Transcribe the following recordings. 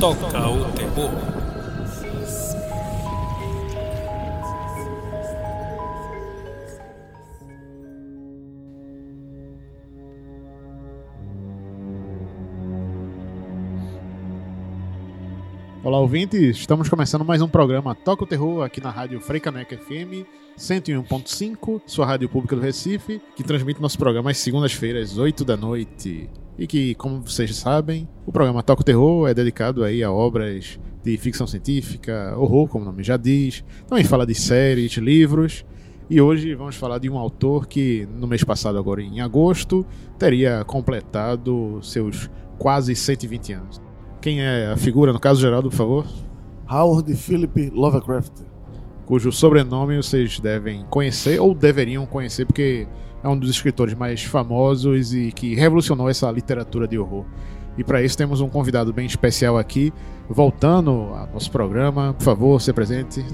toca o terror. Olá, ouvintes! Estamos começando mais um programa Toca o Terror aqui na rádio Freicaneca FM 101.5, sua rádio pública do Recife, que transmite nosso programa às segundas-feiras, 8 da noite. E que, como vocês sabem, o programa Toca o Terror é dedicado aí a obras de ficção científica, horror, como o nome já diz. Também fala de séries, livros. E hoje vamos falar de um autor que, no mês passado, agora em agosto, teria completado seus quase 120 anos. Quem é a figura, no caso, Geraldo, por favor? Howard Philip Lovecraft. Cujo sobrenome vocês devem conhecer, ou deveriam conhecer, porque é um dos escritores mais famosos e que revolucionou essa literatura de horror. E para isso temos um convidado bem especial aqui, voltando ao nosso programa. Por favor, se presente.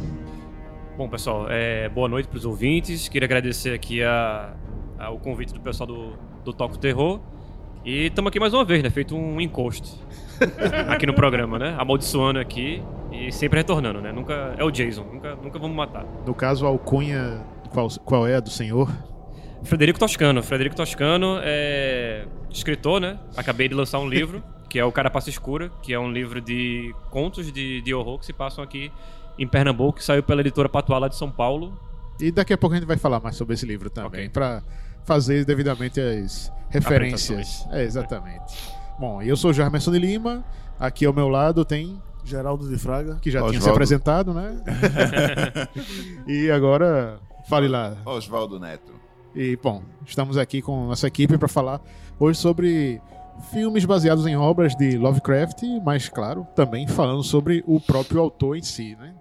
Bom, pessoal, é, boa noite para os ouvintes. Queria agradecer aqui a, a, o convite do pessoal do, do Toco Terror. E estamos aqui mais uma vez, né? Feito um encosto aqui no programa, né? Amaldiçoando aqui e sempre retornando, né? Nunca é o Jason, nunca, nunca vamos matar. No caso, a alcunha, qual, qual é a do senhor? Frederico Toscano. Frederico Toscano é escritor, né? Acabei de lançar um livro, que é o Carapaça Escura, que é um livro de contos de, de horror que se passam aqui em Pernambuco, que saiu pela editora Patuá lá de São Paulo. E daqui a pouco a gente vai falar mais sobre esse livro também, Ok. para fazer devidamente as referências. É, exatamente. Bom, eu sou o Jarmerson de Lima, aqui ao meu lado tem, Geraldo de Fraga. que já tinha se apresentado, né? e agora, fale lá. Oswaldo Neto. E, bom, estamos aqui com nossa equipe para falar hoje sobre filmes baseados em obras de Lovecraft, mas, claro, também falando sobre o próprio autor em si, né?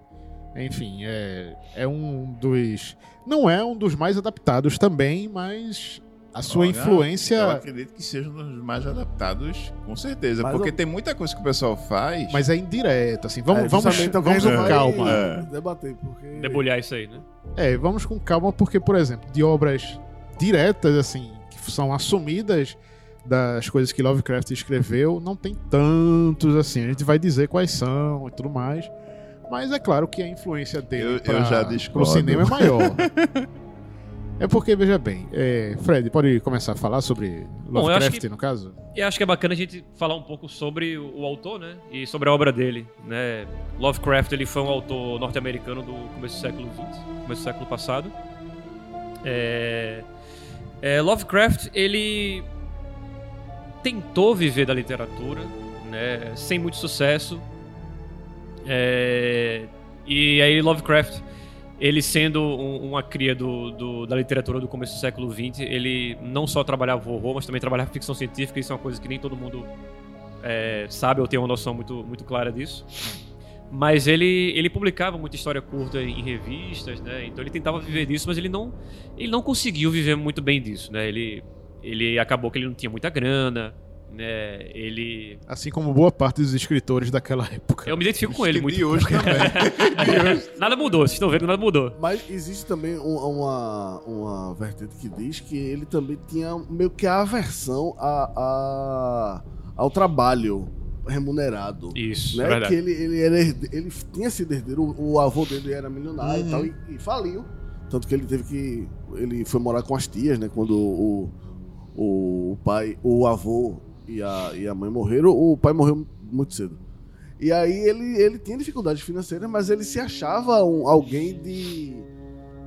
Enfim, é, é um dos. Não é um dos mais adaptados também, mas a sua Olha, influência. Eu acredito que seja um dos mais adaptados, com certeza. Mas porque eu- tem muita coisa que o pessoal faz. Mas é indireta, assim. Vamos, É, vamos, vamos com calma. É. Debater, porque. Debulhar isso aí, né? É, vamos com calma, porque, por exemplo, de obras diretas, assim, que são assumidas das coisas que Lovecraft escreveu, não tem tantos assim. A gente vai dizer quais são e tudo mais. Mas é claro que a influência dele Eu- eu pro discordo. cinema é maior. é porque, veja bem, é, Fred, pode começar a falar sobre Bom, eu Lovecraft, que- no caso? E acho que é bacana a gente falar um pouco sobre o, o autor, né? E sobre a obra dele, né? Lovecraft, ele foi um autor norte-americano do começo do século XX, começo do século passado. É... é, Lovecraft, ele tentou viver da literatura, né? Sem muito sucesso. É, E aí Lovecraft, ele sendo um- uma cria do, do- da literatura do começo do século XX, ele não só trabalhava horror, mas também trabalhava ficção científica. Isso é uma coisa que nem todo mundo é, sabe ou tem uma noção muito, muito clara disso. Mas ele, ele publicava muita história curta em revistas, né? Então ele tentava viver disso, mas ele não, ele não conseguiu viver muito bem disso, né? Ele, ele acabou que ele não tinha muita grana, né? Ele... Assim como boa parte dos escritores daquela época. Eu me identifico com ele E muito. de hoje também. nada mudou, vocês estão vendo, nada mudou. Mas existe também um- uma, uma vertente que diz que ele também tinha meio que a aversão a, a- ao trabalho remunerado. Isso, Né? é. Que ele, ele, era ele tinha sido herdeiro, o, o avô dele era milionário Uhum. e tal, e, e faliu. Tanto que ele teve que. Ele foi morar com as tias, né? Quando o, o, o pai, o avô e a, e a mãe morreram, o pai morreu muito cedo. E aí ele, ele tinha dificuldades financeiras, mas ele se achava um, alguém de.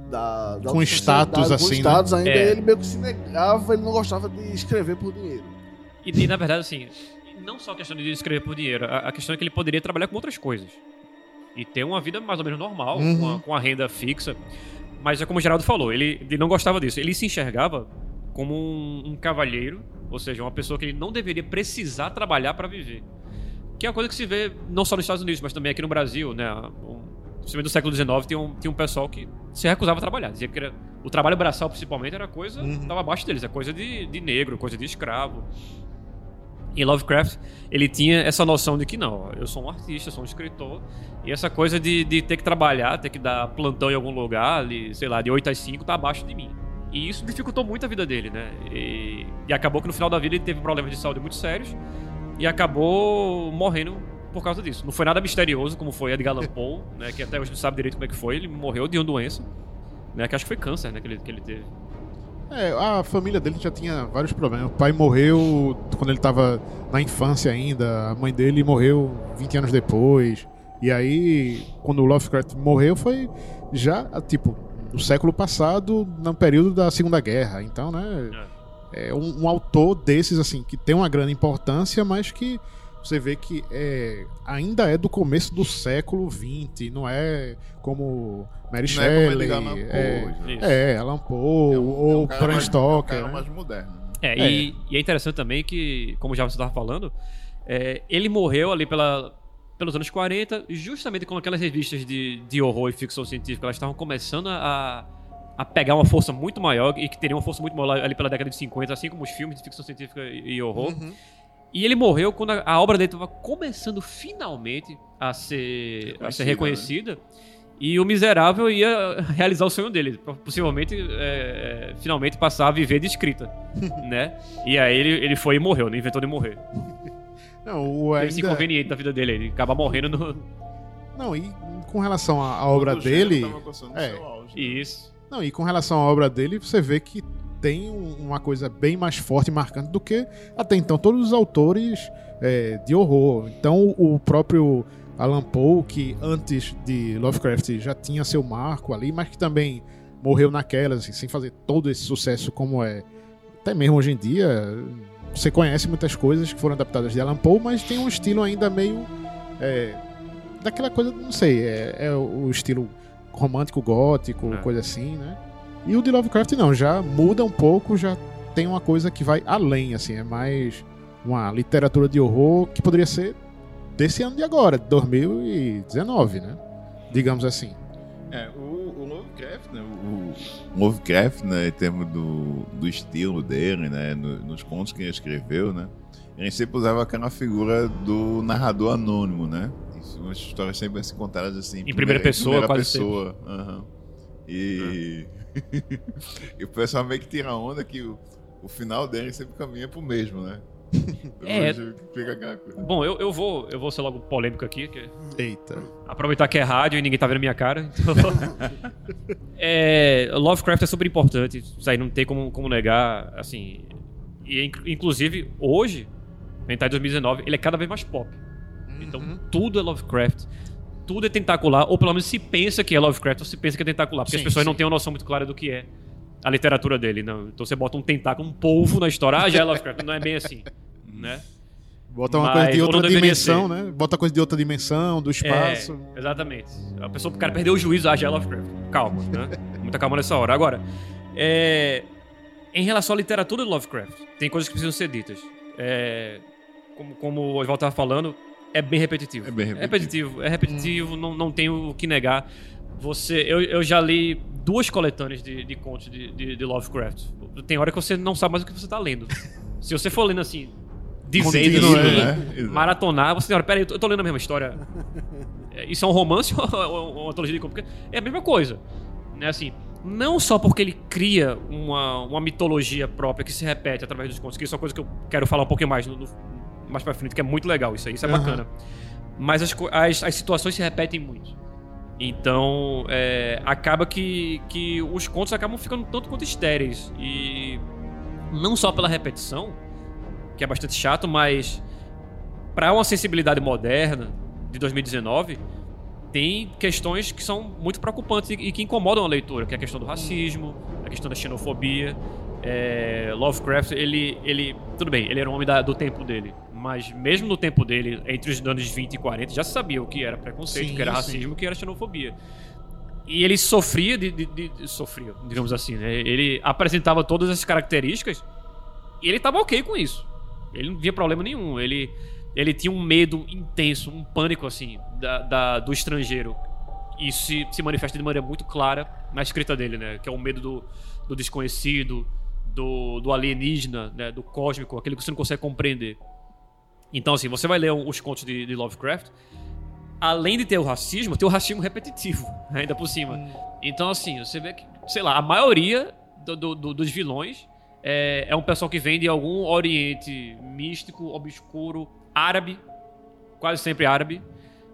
Da, da Com status, assim, Com né? status ainda, É. ele meio que se negava, ele não gostava de escrever por dinheiro. E, e, na verdade, assim, não só a questão de escrever por dinheiro, a, a questão é que ele poderia trabalhar com outras coisas. E ter uma vida mais ou menos normal, Uhum. com, a, com a renda fixa. Mas é como o Geraldo falou, ele, ele não gostava disso. Ele se enxergava como um, um cavalheiro, ou seja, uma pessoa que ele não deveria precisar trabalhar para viver. Que é uma coisa que se vê não só nos Estados Unidos, mas também aqui no Brasil, né? Um, principalmente do século XIX, tinha um, tinha um pessoal que se recusava a trabalhar. Dizia que era, o trabalho braçal, principalmente, era coisa. Uhum. Estava abaixo deles, é coisa de, de negro, coisa de escravo. E Lovecraft, ele tinha essa noção de que não, eu sou um artista, eu sou um escritor, e essa coisa de, de ter que trabalhar, ter que dar plantão em algum lugar, sei lá, de 8 às 5, tá abaixo de mim. E isso dificultou muito a vida dele, né? E, e acabou que no final da vida ele teve problemas de saúde muito sérios e acabou morrendo por causa disso. Não foi nada misterioso, como foi Edgar Allan Poe, né? Que até hoje não sabe direito como é que foi. Ele morreu de uma doença, né? Que acho que foi câncer, né? Que ele, que ele teve. É, a família dele já tinha vários problemas. O pai morreu quando ele estava na infância ainda, a mãe dele morreu 20 anos depois. E aí, quando o Lovecraft morreu, foi já, tipo, no século passado, no período da Segunda Guerra. Então, né, é um, um autor desses, assim, que tem uma grande importância, mas que você vê que é, ainda é do começo do século XX, não é como Mary Não é como Shelley, Allan Poe, é, né? É, Alan Poe, É um- é um ou cara Bram mais- Stoker. É um cara né? mais moderno. né? É, E, e é interessante também que, como já você estava falando, é, ele morreu ali pela, pelos anos 40, justamente quando aquelas revistas de, de horror e ficção científica elas estavam começando a, a pegar uma força muito maior e que teriam uma força muito maior ali pela década de 50, assim como os filmes de ficção científica e, e horror. E ele morreu quando a, a obra dele estava começando finalmente a ser, a ser Reconhecida, reconhecida. E o miserável ia realizar o sonho dele, possivelmente, é, é, finalmente passar a viver de escrita, né? E aí ele, ele foi e morreu, né? inventou de morrer. Não, o Teve esse ainda, inconveniente da vida dele, ele acaba morrendo no... não, e com relação à, à obra dele, é. seu auge, né? Isso. Não, e com relação à obra dele, você vê que tem um- uma coisa bem mais forte e marcante do que até então todos os autores é, de horror. Então o próprio Alan Poe, que antes de Lovecraft já tinha seu marco ali, mas que também morreu naquelas, assim, sem fazer todo esse sucesso como é. Até mesmo hoje em dia, você conhece muitas coisas que foram adaptadas de Alan Poe, mas tem um estilo ainda meio. é, daquela coisa, não sei, é, é o estilo romântico gótico, É. coisa assim, né? E o de Lovecraft não, já muda um pouco, já tem uma coisa que vai além, assim, é mais uma literatura de horror que poderia ser desse ano de agora, de 2019, né? Digamos assim. É, o, o Lovecraft, né? O, o Lovecraft, né, em termos do, do estilo dele, né? no- nos contos que ele escreveu, né? Ele sempre usava aquela figura do narrador anônimo, né? Isso, umas histórias sempre assim contadas assim. Em primeira pessoa, primeira quase pessoa. aham. E... e o pessoal meio que tira onda que o, o final dele sempre caminha pro mesmo, né? É. Bom, eu, eu, vou, eu vou ser logo polêmico aqui, que Eita. aproveitar que é rádio e ninguém tá vendo minha cara. então- é, Lovecraft é super importante, isso aí não tem como, como negar, assim. E inc- inclusive hoje, a gente tá em 2019, ele é cada vez mais pop. Então tudo é Lovecraft. Tudo é tentacular, ou pelo menos se pensa que é Lovecraft, ou se pensa que é tentacular, porque Sim, as pessoas não sim. têm uma noção muito clara do que é a literatura dele. Não. Então você bota um tentáculo, um polvo na história, ah, já é Lovecraft. Não é bem assim, né? Bota uma Mas- coisa de ou outra não dimensão, ser. né? Bota coisa de outra dimensão, do espaço. É, exatamente. A pessoa, o cara perdeu o juízo, ah, já é Lovecraft. Calma, né? Muita calma nessa hora. Agora, é, em relação à literatura de Lovecraft, tem coisas que precisam ser ditas. É, como, como o Oswaldo estava falando, é bem repetitivo. É bem repetitivo. É repetitivo, não, não tenho o que negar. Você, eu, eu já li duas coletâneas de, de contos de, de, de Lovecraft. Tem hora que você não sabe mais o que você está lendo. Se você for lendo assim, Contínuo, assim, né? Maratonar, você tem hora, peraí, eu tô lendo a mesma história. É, Isso é um romance ou ou uma antologia de contos? É a mesma coisa. Né? Assim, não só porque ele cria uma, uma mitologia própria que se repete através dos contos, que isso é uma coisa que eu quero falar um pouquinho mais no, no- mais pra frente, que é muito legal isso aí, isso é Aham. bacana. Mas as, as, as situações se repetem muito. Então, é, acaba que, que os contos acabam ficando tanto quanto estéreis. E não só pela repetição, que é bastante chato, mas para uma sensibilidade moderna de 2019, tem questões que são muito preocupantes e, e que incomodam a leitura, que é a questão do racismo, a questão da xenofobia. É, Lovecraft, ele, ele. Tudo bem, ele era um homem da- do tempo dele. Mas mesmo no tempo dele, entre os anos 20 e 40, já se sabia o que era preconceito, o que era racismo, o que era xenofobia. E ele sofria de, de- de- de- Sofria, digamos assim, né? Ele apresentava todas essas características e ele tava ok com isso. Ele não via problema nenhum. Ele, ele tinha um medo intenso, um pânico, assim, da, da- do estrangeiro. Isso se, se manifesta de maneira muito clara na escrita dele, né? Que é o medo do, do desconhecido, do, do alienígena, né? do cósmico, aquele que você não consegue compreender. Então, assim, você vai ler os contos de, de Lovecraft, além de ter o racismo, tem o racismo repetitivo, ainda por cima. Então, assim, você vê que, sei lá, a maioria do- do- do- dos vilões é, é um pessoal que vem de algum oriente místico, obscuro, árabe, quase sempre árabe,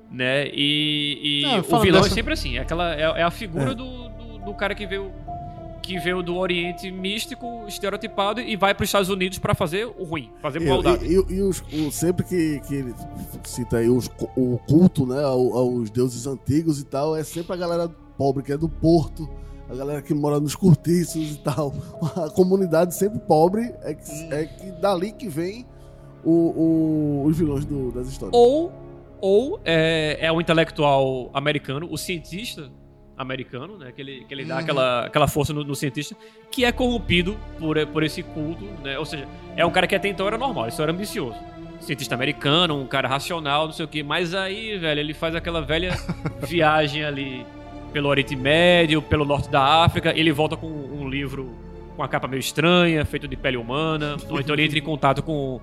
né? E, e É, o vilão dessa- é sempre assim, é, aquela, é, é a figura do, do, do cara que veio, que veio do Oriente místico, estereotipado, e vai para os Estados Unidos para fazer o ruim, fazer maldade. e- e- os- o- sempre que, que ele cita aí os o culto né, ao- aos deuses antigos e tal, é sempre a galera pobre, que é do porto, a galera que mora nos cortiços e tal. A comunidade sempre pobre é que, Hum. é que dali que vem o- o- os vilões do- das histórias. Ou, ou é, é o intelectual americano, o cientista americano, né? Que ele, que ele dá Uhum. aquela, aquela força no, no cientista, que é corrompido por, por esse culto, né? Ou seja, é um cara que até então era normal, ele só era ambicioso. Cientista americano, um cara racional, não sei o quê. Mas aí, velho, ele faz aquela velha viagem ali pelo Oriente Médio, pelo norte da África. Ele volta com um livro com a capa meio estranha, feito de pele humana. Ou então ele entra em contato com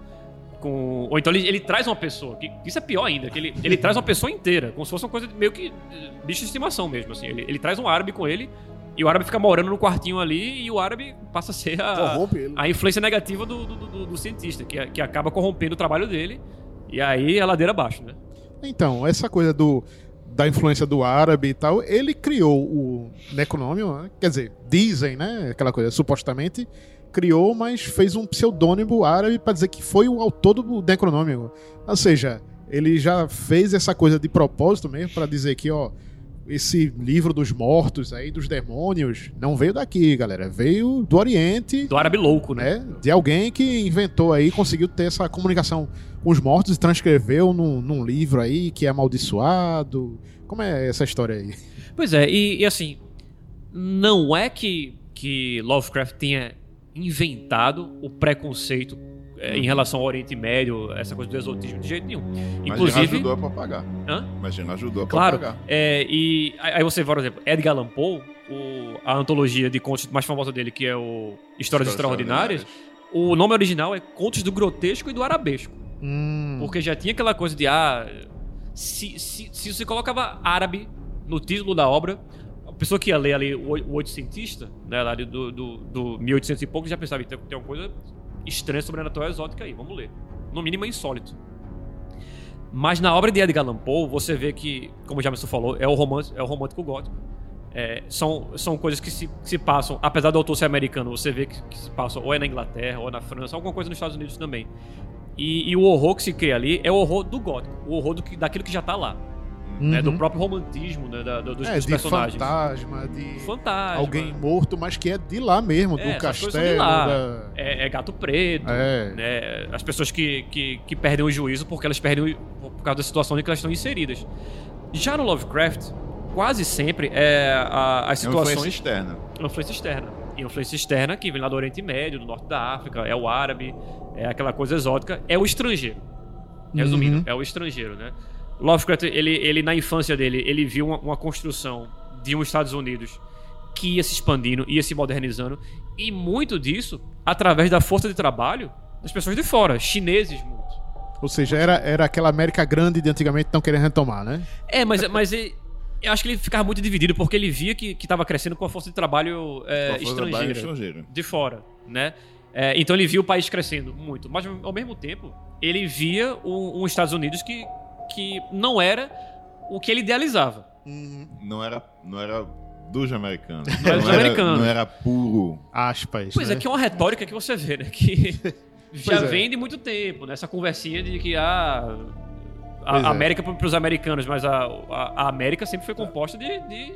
com. Ou então ele, ele traz uma pessoa, que isso é pior ainda, que ele, ele traz uma pessoa inteira, como se fosse uma coisa meio que eh, bicho de estimação mesmo, assim. Ele, ele traz um árabe com ele, e o árabe fica morando no quartinho ali, e o árabe passa a ser a, a influência negativa do, do, do- do cientista, que, que acaba corrompendo o trabalho dele, e aí é ladeira abaixo, né? Então, essa coisa do, da influência do árabe e tal, ele criou o Necronômio, né? quer dizer, dizem, né? Aquela coisa, supostamente criou, mas fez um pseudônimo árabe para dizer que foi o autor do Necronômio. Ou seja, ele já fez essa coisa de propósito mesmo para dizer que, ó, esse livro dos mortos aí, dos demônios, não veio daqui, galera. Veio do Oriente, Do árabe louco, né? né? De alguém que inventou aí, conseguiu ter essa comunicação com os mortos e transcreveu num, num livro aí que é amaldiçoado. Como é essa história aí? Pois é, e, e assim, não é que, que Lovecraft tenha inventado o preconceito é, em relação ao Oriente Médio, essa coisa do exotismo, de jeito nenhum. Inclusive. ajudou a propagar. Hã? Mas ajudou a Claro, propagar. é, e aí você, por exemplo, Edgar Allan Poe, o- a antologia de contos mais famosa dele, que é o Histórias Extraordinárias, o nome original é Contos do Grotesco e do Arabesco. Hum, Porque já tinha aquela coisa de, ah, se, se, se você colocava árabe no título da obra, pessoa que ia ler ali o, oi- o oitocentista, né, lá do, do, do 1800 e pouco, já pensava, tem, tem uma coisa estranha, sobrenatural, exótica aí, vamos ler. No mínimo é insólito. Mas na obra de Edgar Allan Poe, você vê que, como o Jameson falou, é o, romance, é o romântico gótico. É, são, são coisas que se, que se passam, apesar do autor ser americano, você vê que, que se passam ou é na Inglaterra, ou é na França, alguma coisa nos Estados Unidos também. E, e o horror que se cria ali é o horror do gótico, o horror do daquilo que já tá lá, né, do uhum. próprio romantismo né, da- do- dos, é, dos de personagens. fantasma, de Fantasma. alguém morto, mas que é de lá mesmo, É, do castelo. lá. da- É, é gato preto, É. né, as pessoas que, que, que perdem o juízo porque elas perdem o, por causa da situação em que elas estão inseridas. Já no Lovecraft, quase sempre é a- as É uma influência situações externa. uma influência externa. E a influência externa que vem lá do Oriente Médio, do Norte da África, é o árabe, é aquela coisa exótica, é o estrangeiro. Resumindo, Uhum. é o estrangeiro, né? Lovecraft, ele, ele na infância dele, ele viu uma, uma construção de um Estados Unidos que ia se expandindo, ia se modernizando, e muito disso através da força de trabalho das pessoas de fora, chineses muito. Ou seja, era, era aquela América grande de antigamente que estão querendo retomar, né? É, mas, mas ele- eu acho que ele ficava muito dividido porque ele via que estava crescendo com a força de trabalho é, estrangeira. estrangeiro. de fora, né? É, então ele via o país crescendo muito, mas ao mesmo tempo ele via um, um Estados Unidos que, que não era o que ele idealizava. Não era, não era dos americanos. Não era dos americanos. Não era puro. Aspas. Pois né? é, que é uma retórica que você vê, né? Que já Pois é. vem de muito tempo, né? Essa conversinha de que ah, a, a é. América para os americanos, mas a, a, a América sempre foi composta de, de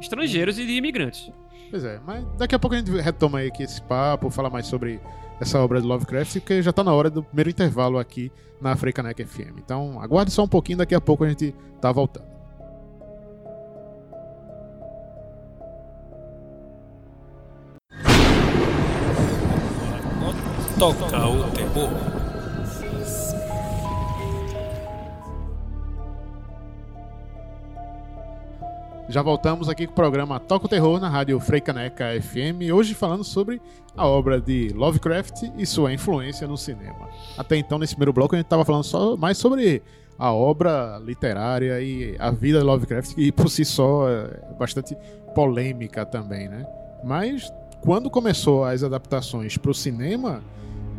estrangeiros e de imigrantes. Pois é, mas daqui a pouco a gente retoma aí aqui esse papo, falar mais sobre essa obra de Lovecraft, porque já tá na hora do primeiro intervalo aqui na Frecanec FM. Então aguarde só um pouquinho, daqui a pouco a gente tá voltando. Toca o terror. Já voltamos aqui com o programa Toca o Terror na rádio Freicaneca FM, hoje falando sobre a obra de Lovecraft e sua influência no cinema. Até então, nesse primeiro bloco, a gente estava falando só mais sobre a obra literária e a vida de Lovecraft, que por si só é bastante polêmica também, né? Mas quando começou as adaptações para o cinema,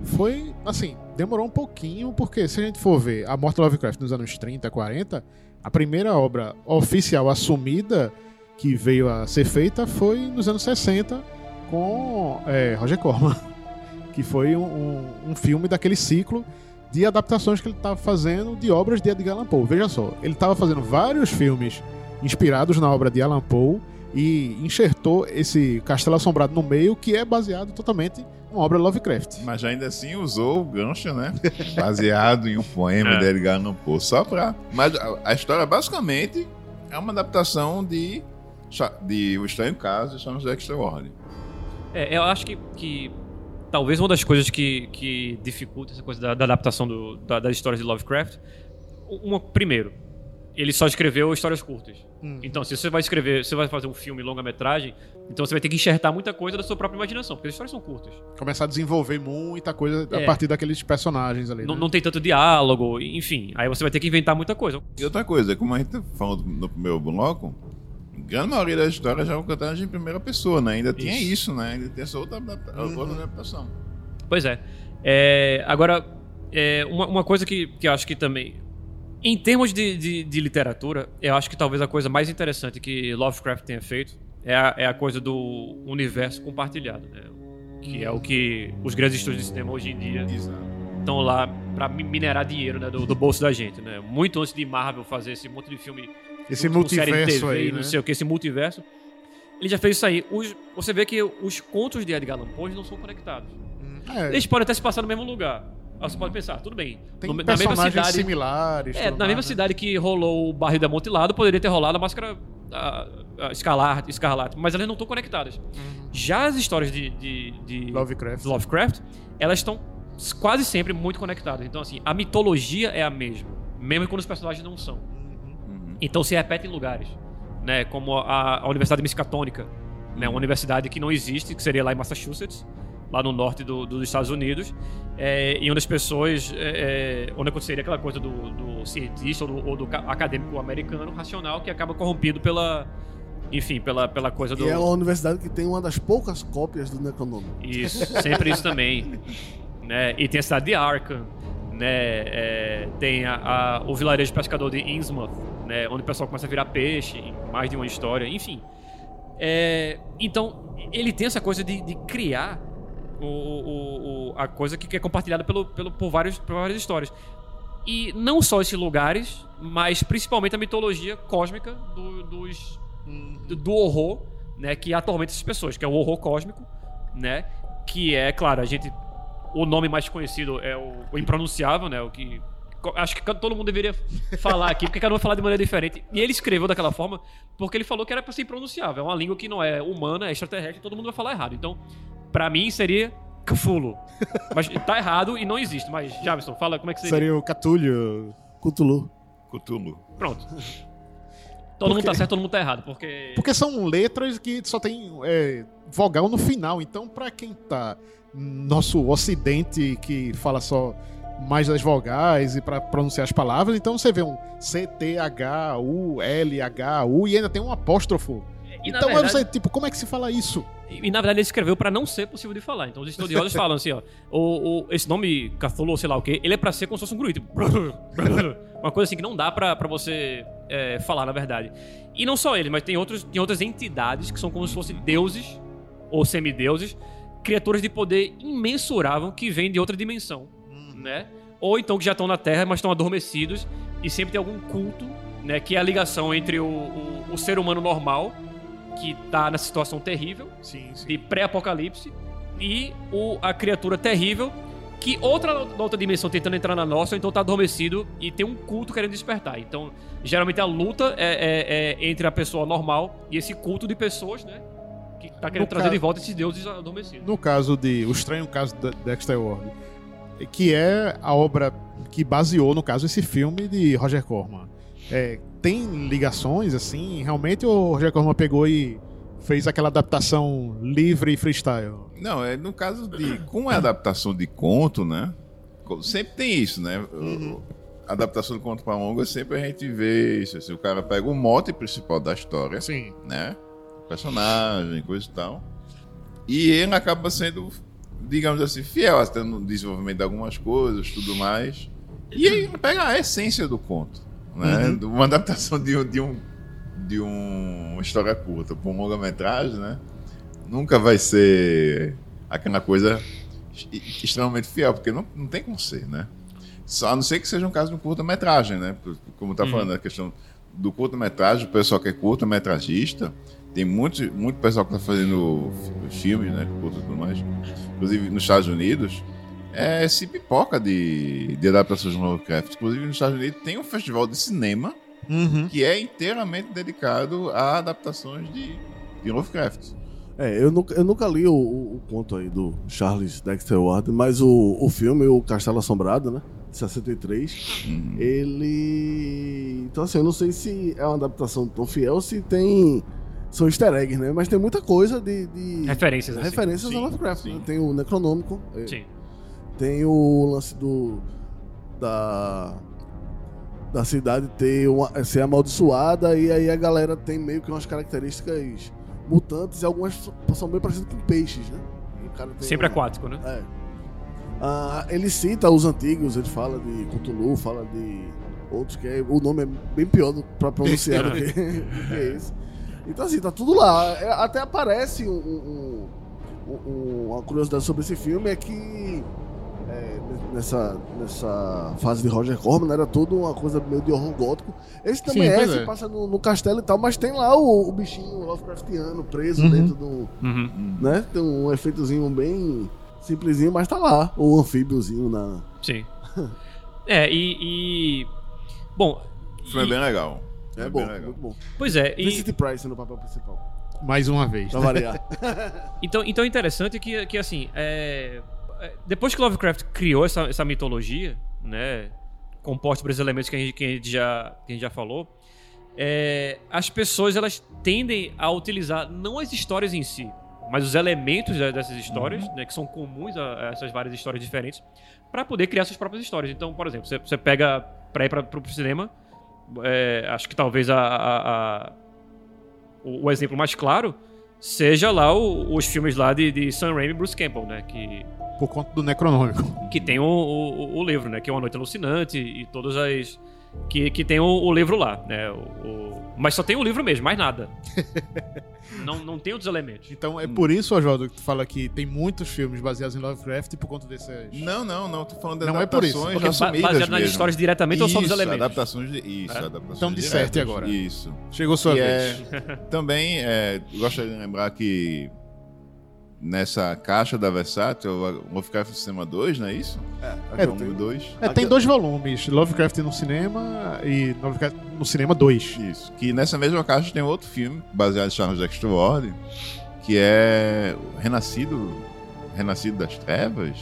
foi, assim, demorou um pouquinho, porque se a gente for ver a morte de Lovecraft nos anos 30, 40, a primeira obra oficial assumida que veio a ser feita foi nos anos 60 com é, Roger Corman, que foi um, um, um filme daquele ciclo de adaptações que ele estava fazendo de obras de Edgar Allan Poe. Veja só, ele estava fazendo vários filmes inspirados na obra de Allan Poe e enxertou esse Castelo Assombrado no meio, que é baseado totalmente uma obra Lovecraft. Mas ainda assim usou o gancho, né? Baseado em um poema É. de Edgar Allan Poe. Só pra... Mas a, a história, basicamente, é uma adaptação de, de O Estranho Caso e Chamas Dexter Ward. É, eu acho que, que talvez uma das coisas que, que dificulta essa coisa da, da adaptação do- da- das histórias de Lovecraft, uma, primeiro, ele só escreveu histórias curtas. Então, se você vai escrever, você vai fazer um filme longa-metragem, então você vai ter que enxertar muita coisa da sua própria imaginação, porque as histórias são curtas. Começar a desenvolver muita coisa É. a partir daqueles personagens ali. Não, né? não tem tanto diálogo, enfim. Aí você vai ter que inventar muita coisa. E outra coisa, como a gente falou no primeiro bloco, a grande maioria das histórias já eram contadas em primeira pessoa, né? Ainda tinha Isso. isso, né? Ainda tem essa outra, adapta- outra adaptação. Pois é. É, agora, é, uma, uma coisa que, que eu acho que também. Em termos de, de, de literatura, eu acho que talvez a coisa mais interessante que Lovecraft tenha feito é a, é a coisa do universo compartilhado, né? Que é o que os grandes estúdios de cinema hoje em dia estão lá mi- minerar dinheiro né, do, do bolso da gente, né? Muito antes de Marvel fazer esse monte de filme Esse com multiverso TV aí, e não né? sei o que, esse multiverso. Ele já fez isso aí. Os- você vê que os contos de Edgar Allan Poe não são conectados. É, Eles podem até se passar no mesmo lugar. Aí você pode pensar, tudo bem. tem no- na mesma cidade. similares. É, na mesma mais, né? cidade que rolou o barril da Amontilado, poderia ter rolado a máscara a, a escalar, escarlate, mas elas não estão conectadas. Já as histórias de, de, de Lovecraft. Lovecraft, elas estão quase sempre muito conectadas. Então, assim, a mitologia é a mesma, mesmo quando os personagens não são. Uhum. Então se repete em lugares, né? Como a, a Universidade Miskatônica, né? Uma universidade que não existe, que seria lá em Massachusetts, lá no norte do- dos Estados Unidos, é, e onde as pessoas, é, é, onde aconteceria aquela coisa do, do cientista ou do, ou do ca- acadêmico americano racional que acaba corrompido pela, enfim, pela, pela coisa do E é uma universidade que tem uma das poucas cópias do Necronômico. isso, sempre isso também. Né? E tem a cidade de Arkham, né? É, tem a, a- o vilarejo pescador de Innsmouth, né? onde o pessoal começa a virar peixe, mais de uma história, enfim. É, então, ele tem essa coisa de, de criar o, o- o- a coisa que é compartilhada pelo, pelo, por, vários, por várias histórias. E não só esses lugares, mas principalmente a mitologia cósmica do, dos, do, do horror, né, que atormenta essas pessoas, que é o horror cósmico, né, que é, claro, a gente o nome mais conhecido é o, o impronunciável, né, o que acho que todo mundo deveria falar aqui, porque cada um vai falar de maneira diferente. E ele escreveu daquela forma porque ele falou que era para ser impronunciável, é uma língua que não é humana, é extraterrestre, todo mundo vai falar errado. Então, pra mim seria Cthulhu. Mas tá errado e não existe, mas Jameson, fala como é que seria. Seria o Catulho. Cthulhu. Cthulhu. Pronto. Todo mundo tá certo, todo mundo tá errado, porque Porque são letras que só tem é, vogal no final. Então, pra quem tá nosso ocidente que fala só mais das vogais e pra pronunciar as palavras, então você vê um C, T, H, U, L, H, U e ainda tem um apóstrofo. E, então verdade- você, tipo, como é que se fala isso? E, na verdade ele escreveu pra não ser possível de falar. Então os estudiosos falam assim, ó, o, o- esse nome Cthulhu, ou sei lá o quê, ele é pra ser como se fosse um grito. Uma coisa assim que não dá pra, pra você é, falar, na verdade. E não só ele, mas tem, outros, tem outras entidades que são como se fossem deuses ou semideuses, criaturas de poder imensurável que vêm de outra dimensão, né? Ou então que já estão na Terra, mas estão adormecidos e sempre tem algum culto, né? Que é a ligação entre o, o, o ser humano normal, que tá nessa situação terrível, Sim, sim. de pré-apocalipse e o, a criatura terrível que outra da outra dimensão tentando entrar na nossa, então tá adormecido e tem um culto querendo despertar. Então, geralmente a luta é, é- é entre a pessoa normal e esse culto de pessoas, né? Que tá querendo No trazer caso- de volta esses deuses adormecidos. No caso de O Estranho Caso de Dexter Ward, que é a obra que baseou, no caso, esse filme de Roger Corman. É, tem ligações, assim? Realmente o Roger Corman pegou e fez aquela adaptação livre e freestyle? Não, é no caso de. Como é adaptação de conto, né? Sempre tem isso, né? O- Adaptação de conto para longa, sempre a gente vê isso. Assim, o cara pega o mote principal da história, Sim. né? Personagem, coisa e tal. E ele acaba sendo digamos assim, fiel até no desenvolvimento de algumas coisas, tudo mais. E aí pega a essência do conto, né? Uma adaptação de, um- de um de um- uma história curta para um longa-metragem, né? Nunca vai ser aquela coisa extremamente fiel, porque não, não tem como ser, né? Só a não ser que seja um caso de um curta-metragem, né? Como tá falando a questão do curta-metragem, o pessoal que é curta-metragista, tem muito, muito pessoal que tá fazendo fi- filmes, né? Curta e tudo mais. Inclusive nos Estados Unidos, é, se pipoca de, de adaptações de Lovecraft. Inclusive nos Estados Unidos tem um festival de cinema Uhum. que é inteiramente dedicado a adaptações de, de Lovecraft. É, eu nunca, eu nunca li o, o- o conto aí do Charles Dexter Ward, mas o, o filme, o Castelo Assombrado, né? de 63, Uhum. ele. Então, assim, eu não sei se é uma adaptação tão fiel, se tem. São easter eggs, né? Mas tem muita coisa de. de- Referências, assim. referências Sim, ao Lovecraft. sim. né? Tem o Necronômico, é, Sim. Tem o lance do. da. da cidade ter uma, ser amaldiçoada e aí a galera tem meio que umas características mutantes e algumas são bem parecidas com peixes, né? Sempre aquático, né? é. Ah, ele cita os antigos, ele fala de Cthulhu, fala de outros que é- o nome é bem pior pra pronunciar do que, que esse. Então assim, tá tudo lá. É, até aparece um- um- uma curiosidade sobre esse filme é que é, nessa, nessa fase de Roger Corman era tudo uma coisa meio de horror gótico. Esse também Sim, é, se é. passa no, no castelo e tal, mas tem lá o, o bichinho Lovecraftiano preso Uhum. dentro do, Uhum. né? Tem um efeitozinho bem simplesinho, mas tá lá. O anfíbiozinho na. Sim. É, e. e- Bom. O filme é e- bem legal. É, bem bom, legal. muito bom. Pois é, e, Vincent Price no papel principal. Mais uma vez. Pra né? variar. Então, então é interessante que, que assim, é, é, depois que Lovecraft criou essa, essa mitologia, né, composta por esses elementos que a gente, que a gente já, que a gente já falou, é, as pessoas elas tendem a utilizar não as histórias em si, mas os elementos dessas histórias, né, que são comuns a, a essas várias histórias diferentes, para poder criar suas próprias histórias. Então, por exemplo, você, você pega para ir para o cinema, é, acho que talvez a- a- a, o, o exemplo mais claro seja lá o- os filmes lá de, de Sam Raimi e Bruce Campbell, né? Que, Por conta do Necronômico. que tem o, o, o livro, né? Que é Uma Noite Alucinante e todas as... Que, que tem o, o livro lá, né? O, o- mas só tem o livro mesmo, mais nada. não, não tem outros elementos. Então é por isso, Oswaldo, que tu fala que tem muitos filmes baseados em Lovecraft por conta dessas. Não, não, não. Tô falando de Não é por isso, adaptações Porque assumidas baseado nas mesmo. histórias diretamente ou só dos Isso, elementos? adaptações de... Isso, É? adaptações Então disserte diretas. agora. Isso. Chegou sua Que vez. é, também é, gostaria de lembrar que nessa caixa da Versátil, Lovecraft Cinema 2, não é isso? É, É, o número 2. É, tem dois volumes, Lovecraft no cinema e Lovecraft no cinema 2. Isso. Que nessa mesma caixa tem outro filme, baseado em Charles Dexter Ward, que é Renascido, Renascido das Trevas.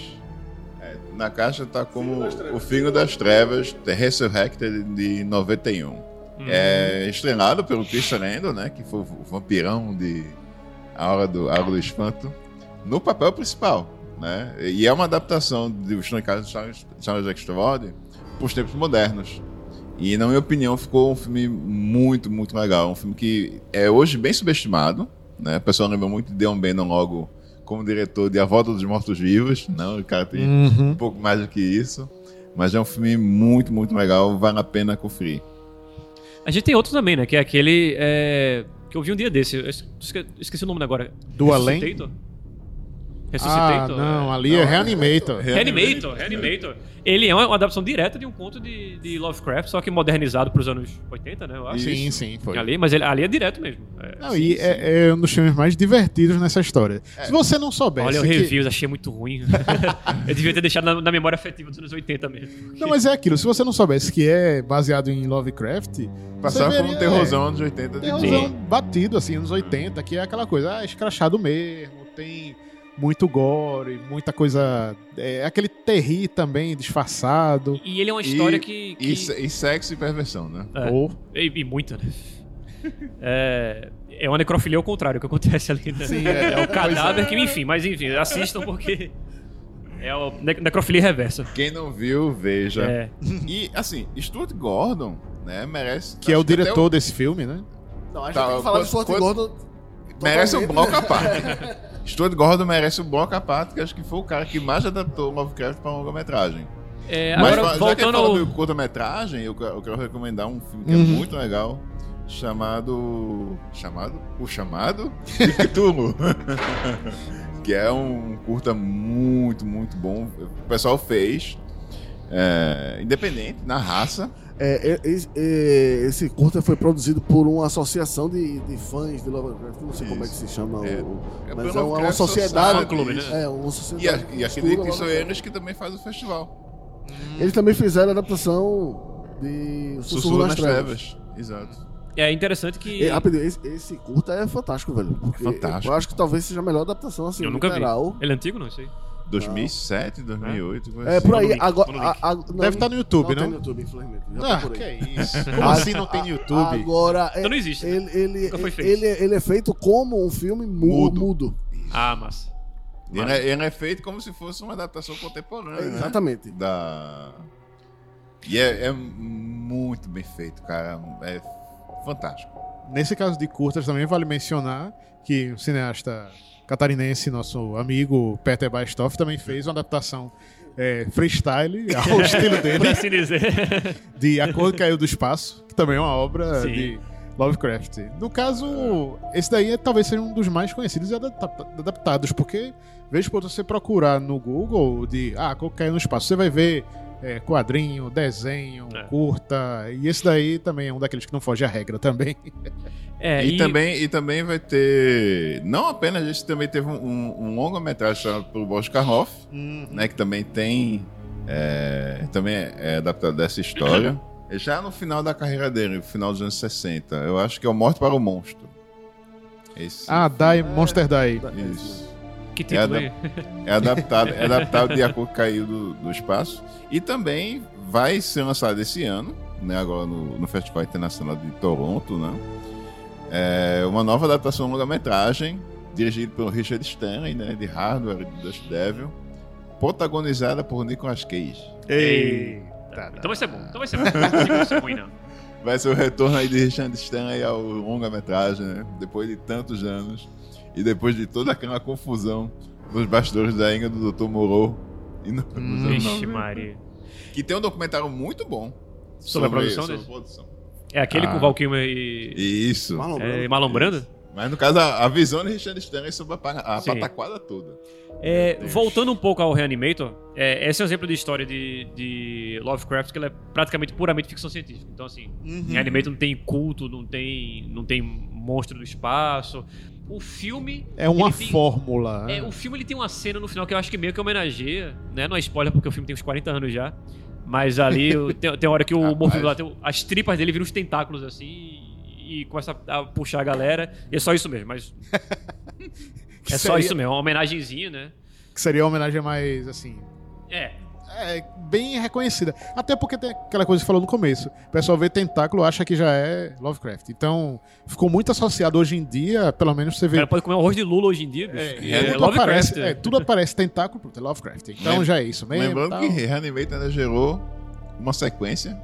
É, na caixa tá como O Filho das Trevas, The Resurrected, de 91. É estrenado pelo Christian Randall, né, que foi o vampirão de A Hora do, A Hora do Espanto, no papel principal. Né? E é uma adaptação do Stone Casa de Charles, Charles Ward para os tempos modernos. E, na minha opinião, ficou um filme muito, muito legal. Um filme que é hoje bem subestimado. Né? O pessoal lembra muito de Deon Bannon logo como diretor de A Volta dos Mortos-Vivos. Não, o cara tem Uhum. um pouco mais do que isso. Mas é um filme muito, muito legal. Vale a pena conferir. A gente tem outro também, né? Que é aquele... é, que eu vi um dia desse. Eu esque- esqueci o nome agora. Do Além? Resuscitator? Ah, não, ali é Reanimator. Reanimator, Reanimator. Ele é uma, adaptação direta de um conto de, de Lovecraft, só que modernizado pros anos 80, né? Eu acho. Sim, sim, foi. Ali, mas ele, ali é direto mesmo. É. Não, e é, é um dos filmes mais divertidos nessa história. Se você não soubesse. Olha, o que- reviews, achei muito ruim. eu devia ter deixado na, na memória afetiva dos anos 80 mesmo. Não, mas é aquilo. Se você não soubesse que é baseado em Lovecraft. Passava por um terrorzão anos 80. É, de terrorzão Sim. batido, assim, anos 80, que é aquela coisa, ah, escrachado mesmo, tem muito gore, muita coisa. É aquele terri também disfarçado. E ele é uma história E- que. E, que- e sexo e perversão, né? É. Ou. E, e muita, né? É, é uma necrofilia ao contrário que acontece ali, né? Sim, é. é o cadáver que, enfim, mas enfim, assistam porque é o ne- necrofilia reversa. Quem não viu, veja. É. E, assim, Stuart Gordon, né, merece... Que é o acho diretor desse filme, né? Não, a gente Tá, tem que falar quando- de Stuart quando- Gordon. Merece um bloco né? à parte. Stuart Gordon merece o bloco à parte, que acho que foi o cara que mais adaptou Lovecraft pra longa-metragem. É, Mas agora, já que voltando falou ao... de curta-metragem, eu, quero- eu quero recomendar um filme que é Uhum. muito legal, chamado... Chamado? O Chamado? De Cthulhu. que é um curta muito, muito bom. O pessoal fez, é, independente, na raça. É, é, é, é, esse curta foi produzido por uma associação de, de fãs de Lovecraft, não sei como é que se chama. É, o, é mas é uma, Lovecraft sociedade. Clube, né? É, uma E, sociedade. a- e acredito que são eles que também fazem o festival. Eles também fizeram a adaptação de Sussurro, Sussurro nas Trevas. Exato. É interessante que... E, rapidinho, esse, esse curta é fantástico, velho. Fantástico. Eu acho que talvez seja a melhor adaptação assim, Eu nunca vi. literal. Ele é antigo, não sei. 2007, 2008. coisa É, assim. por aí. no link, agora, a- a- não, Deve estar no YouTube, não? não? tem no YouTube, infelizmente. Já Ah, tá por que aí. é isso? Como assim não tem no YouTube? Agora, Então não existe, né? Ele, ele, Nunca foi ele, feito. ele, ele é feito como um filme mu- Mudo. mudo. Ah, massa. Ele é, ele é feito como se fosse uma adaptação contemporânea. né? Exatamente. Da. E é, é muito bem feito, cara. É fantástico. Nesse caso de curtas também vale mencionar que o cineasta catarinense, nosso amigo Peter Bastoff, também fez uma adaptação é, freestyle ao estilo Por dele assim dizer. de A Cor Caiu do Espaço, que também é uma obra Sim. de Lovecraft. No caso, esse daí é, talvez seja um dos mais conhecidos e adapta- adaptados, porque veja por você procurar no Google de ah, A Cor Caiu no Espaço, você vai ver é, quadrinho, desenho, É. curta, e esse daí também é um daqueles que não foge à regra também. É, e, também, e também vai ter. Não apenas esse, também teve um, um, um longa-metragem chamado pelo Boris Karloff, né? Que também tem. é, também é adaptado dessa história. É Já no final da carreira dele, no final dos anos 60. Eu acho que é o Morte para o Monstro. Esse Ah, Die, Monster Die. Isso. Que título É? É adaptado, é adaptado de acordo com caiu do, do espaço. E também vai ser lançado esse ano, né? Agora no, no Festival Internacional de Toronto, né? É uma nova adaptação longa-metragem, dirigida pelo Richard Stanley, né? De Hardware e de Dust Devil, protagonizada por Nicolas Cage. Eita. Então vai ser bom. Então vai ser bom. Não vai ser ruim, não. Vai ser o retorno aí de Richard Stanley ao longa-metragem, né? Depois de tantos anos e depois de toda aquela confusão nos bastidores da Inga do Dr. Moreau. E no, Vixe, 90. Maria. Que tem um documentário muito bom Sobre a produção sobre produção. É aquele Ah. com o Val Kilmer e... Isso. Marlon É, Brando. Marlon Brando? Mas no caso, a, a visão de Richard Stanley sobre a, a pataquada toda. É, voltando um pouco ao Reanimator, é, esse é um exemplo de história de, de Lovecraft que ela é praticamente puramente ficção científica. Então, assim, Reanimator não tem culto, não tem, não tem monstro do espaço. O filme. É uma tem- fórmula. É, o filme ele tem uma cena no final que eu acho que meio que homenageia, né? Não é spoiler porque o filme tem uns 40 anos já. Mas ali tem, tem hora que o. Morpheus lá, tem as tripas dele viram uns tentáculos assim e, e começa a, a puxar a galera. E é só isso mesmo, mas. É só seria- isso mesmo, uma homenagenzinha, né? Que seria uma homenagem mais, assim, É. é, bem reconhecida. Até porque tem aquela coisa que você falou no começo. O pessoal vê tentáculo acha que já é Lovecraft. Então, ficou muito associado hoje em dia, pelo menos você vê. cara pode comer um arroz de Lula hoje em dia, bicho. É, E é tudo, Lovecraft. aparece, é, tudo aparece tentáculo, pronto, é Lovecraft. Então Lem- já é isso mesmo. Lembrando tal. que Reanimator ainda gerou uma sequência,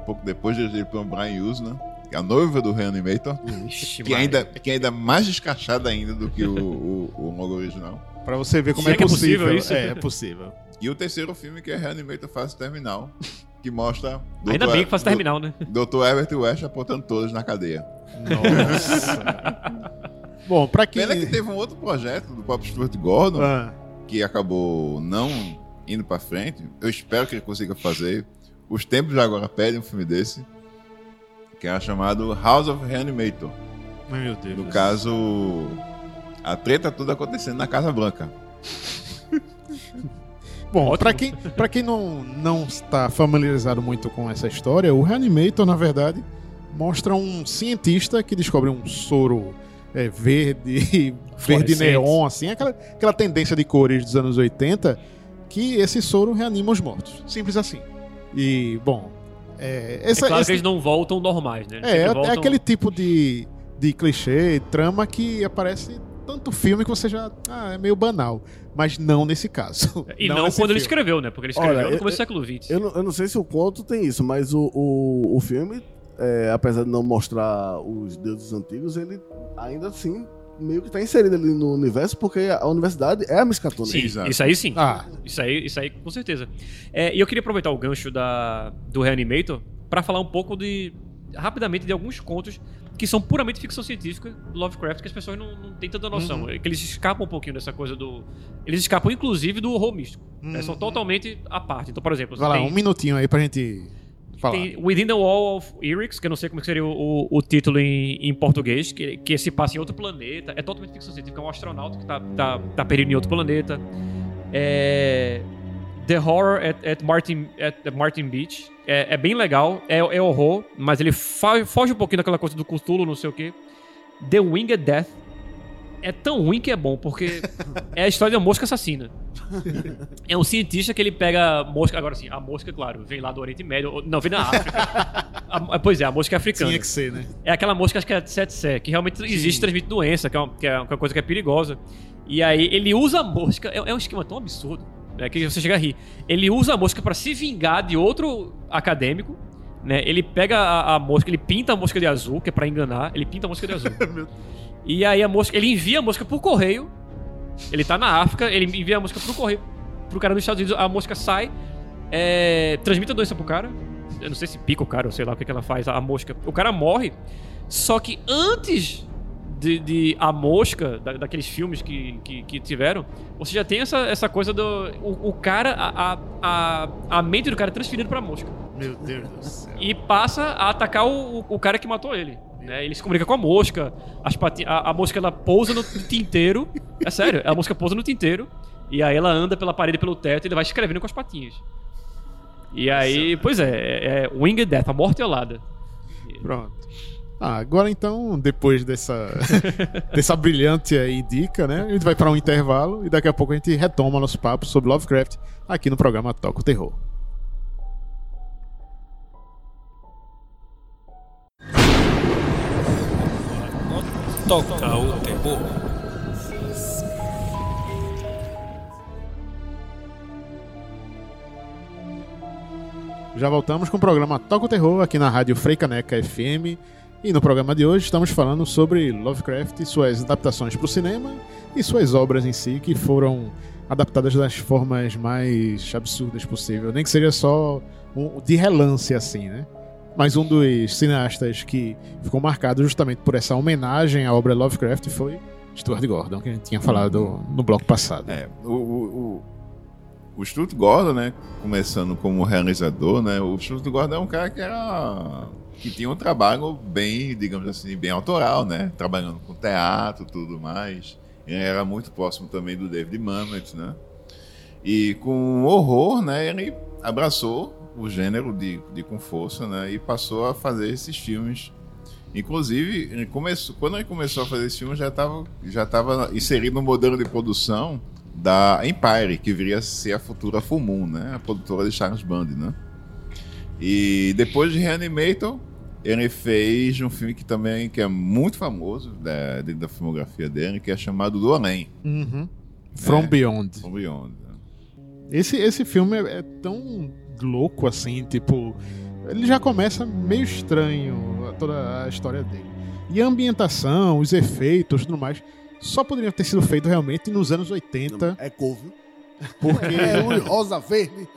um pouco depois dirigido pelo Brian Usna, que é a noiva do Reanimator, Ixi, que ainda, que ainda é mais descachada ainda do que o, o, o logo original. Pra você ver como é, é que é possível. possível isso. É, é possível. E o terceiro filme, que é Reanimator Fase Terminal, que mostra. Ainda Dr. bem que faz terminal, né? Dr. Herbert West apontando todos na cadeia. Nossa. Bom, pra quem. Pena que teve um outro projeto do Pop Stuart Gordon, Ah, que acabou não indo pra frente. Eu espero que ele consiga fazer. Os tempos de agora pedem um filme desse, que é chamado House of Reanimator. meu Deus. No caso, a treta toda acontecendo na Casa Branca. Bom, pra quem, pra quem não, não está familiarizado muito com essa história, o Reanimator, na verdade, mostra um cientista que descobre um soro é, verde, verde neon, assim, aquela, aquela tendência de cores dos anos 80, que esse soro reanima os mortos. Simples assim. E, bom. É, É essa, claro esse- que eles não voltam normais, né? É, é voltam- aquele tipo de, de clichê, trama que aparece tanto filme que você já. Ah, é meio banal. Mas não nesse caso. E não, nesse quando ele filme. escreveu, né? Porque ele escreveu Olha, no eu- começo do século XX. Eu não, eu não sei se o conto tem isso, mas o, o, o filme, é, apesar de não mostrar os deuses antigos, ele ainda assim meio que tá inserido ali no universo, porque a universidade é a Miskatonic. Sim, Exato. isso aí sim. Ah, Isso aí, isso aí com certeza. É, e eu queria aproveitar o gancho da, do Reanimator pra falar um pouco de. rapidamente de alguns contos que são puramente ficção científica do Lovecraft que as pessoas não, não têm tanta noção. É que eles escapam um pouquinho dessa coisa do. Eles escapam, inclusive, do horror místico. né? São totalmente à parte. Então, por exemplo, vai lá, tem, um minutinho aí pra gente falar. tem Within the Wall of Erix, que eu não sei como que seria o, o- o título em, em português, que, que se passa em outro planeta. É totalmente ficção científica. É um astronauta que tá, tá, tá perdido em outro planeta. É, The Horror at, at Martin, at Martin Beach. É, é bem legal. É, é horror, mas ele foge um pouquinho daquela coisa do Cthulhu, não sei o quê. The Winged Death. É tão ruim que é bom, porque é a história da mosca assassina. É um cientista que ele pega mosca. Agora sim, a mosca, claro, vem lá do Oriente Médio. Não, vem da África. A- pois é, a mosca é africana. Tinha que ser, né? É aquela mosca, acho que é tsetse, que realmente existe e transmite doença, que é, uma, que é uma coisa que é perigosa. E aí ele usa a mosca, é, é um esquema tão absurdo, né, que você chega a rir. Ele usa a mosca pra se vingar de outro acadêmico, né? Ele pega a, a mosca, ele pinta a mosca de azul, que é pra enganar, ele pinta a mosca de azul. e aí a mosca, ele envia a mosca por correio. Ele tá na África, ele envia a mosca pro correio pro cara dos Estados Unidos, a mosca sai, é, transmite a doença pro cara. Eu não sei se pica o cara, ou sei lá o que, que ela faz, a mosca. O cara morre. Só que antes de, de a mosca, da- daqueles filmes que, que, que tiveram, você já tem essa, essa coisa do. O, o cara, a, a, a, mente do cara é transferida pra mosca. Meu Deus do céu. E passa a atacar o, o cara que matou ele. Né? Ele se comunica com a mosca, as pati a, a mosca ela pousa no tinteiro. É sério, a mosca pousa no tinteiro. E aí ela anda pela parede, pelo teto e ele vai escrevendo com as patinhas. E aí, pois é, é, é Winged Death, a morte olada. Pronto. Ah, agora então, depois dessa, dessa brilhante aí dica, né? A gente vai para um intervalo e daqui a pouco a gente retoma nosso papo sobre Lovecraft aqui no programa Toca o Terror. Toca o terror. Já voltamos com o programa Toca o Terror aqui na Rádio Freicaneca FM. E no programa de hoje estamos falando sobre Lovecraft e suas adaptações para o cinema e suas obras em si que foram adaptadas das formas mais absurdas possível. Nem que seja só um, de relance assim, né? Mas um dos cineastas que ficou marcado justamente por essa homenagem à obra Lovecraft foi Stuart Gordon, que a gente tinha falado no bloco passado. É, o, o, o, o Stuart Gordon, né, começando como realizador, né, o Stuart Gordon é um cara que era que tinha um trabalho bem, digamos assim, bem autoral, né, trabalhando com teatro, tudo mais. Ele era muito próximo também do David Mamet, né? E com horror, né, ele abraçou o gênero de, de com força, né, e passou a fazer esses filmes Inclusive, ele começou, quando ele começou a fazer esse filme, já estava já tava inserido no modelo de produção da Empire, que viria a ser a futura Full Moon, né? A produtora de Charles Band, né? E depois de Reanimator, ele fez um filme que também que é muito famoso da, dentro da filmografia dele, que é chamado Do Além, Uhum. From É. Beyond. From Beyond. né? Esse, esse filme é, é tão louco assim, tipo. Ele já começa meio estranho a- toda a história dele. E a ambientação, os efeitos e tudo mais, só poderiam ter sido feitos realmente nos anos 80, É couve. porque. É luz rosa, verde.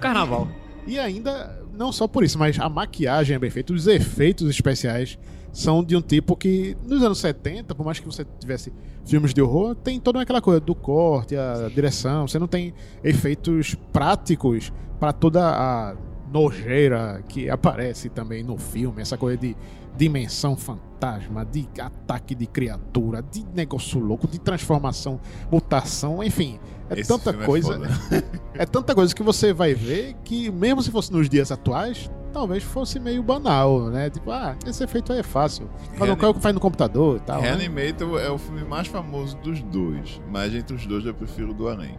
Carnaval. E ainda, não só por isso, mas a maquiagem é bem feita, os efeitos especiais são de um tipo que, nos anos 70, por mais que você tivesse filmes de horror, tem toda aquela coisa do corte, a direção, você não tem efeitos práticos para toda a nojeira que aparece também no filme, essa coisa de dimensão fantasma, de ataque de criatura, de negócio louco, de transformação, mutação, enfim, é Esse tanta é coisa. foda. É tanta coisa que você vai ver que, mesmo se fosse nos dias atuais, talvez fosse meio banal, né? Tipo, ah, esse efeito aí é fácil. Reani- quer o que faz no computador e tal. né? Reanimator é o filme mais famoso dos dois, mas entre os dois eu prefiro o Do Além.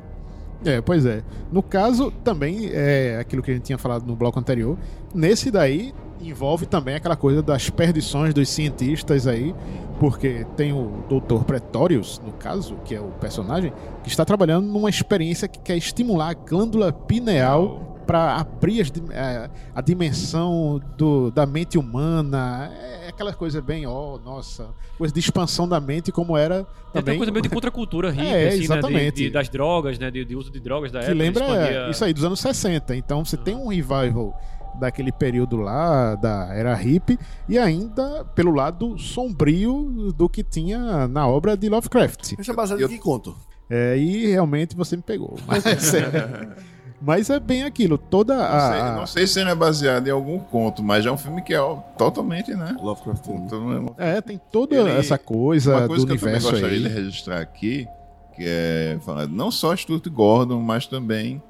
É, pois é. No caso, também é aquilo que a gente tinha falado no bloco anterior. Nesse daí, envolve também aquela coisa das perdições dos cientistas aí, porque tem o Dr. Pretorius, no caso, que é o personagem, que está trabalhando numa experiência que quer estimular a glândula pineal para abrir as dim- é, a dimensão do, da mente humana. É aquela coisa bem, ó, nossa, coisa de expansão da mente, como era também. uma coisa meio de contracultura hippie, É, assim, né? exatamente. De, de- das drogas, né? De, de uso de drogas da que época. lembra expandia- isso aí, dos anos 60. Então você tem um revival daquele período lá, da era hippie, e ainda pelo lado sombrio do que tinha na obra de Lovecraft. Isso é baseado Eu- em que conto? É, e realmente você me pegou. Mas é, mas é bem aquilo, toda Não sei, a. não sei se ele é baseado em algum conto, mas é um filme que é totalmente, né? Lovecraft. Todo- É, tem toda Ele- essa coisa, Uma coisa do que eu também universo gostaria de aí. registrar aqui, que é falar não só Stuart Gordon, mas também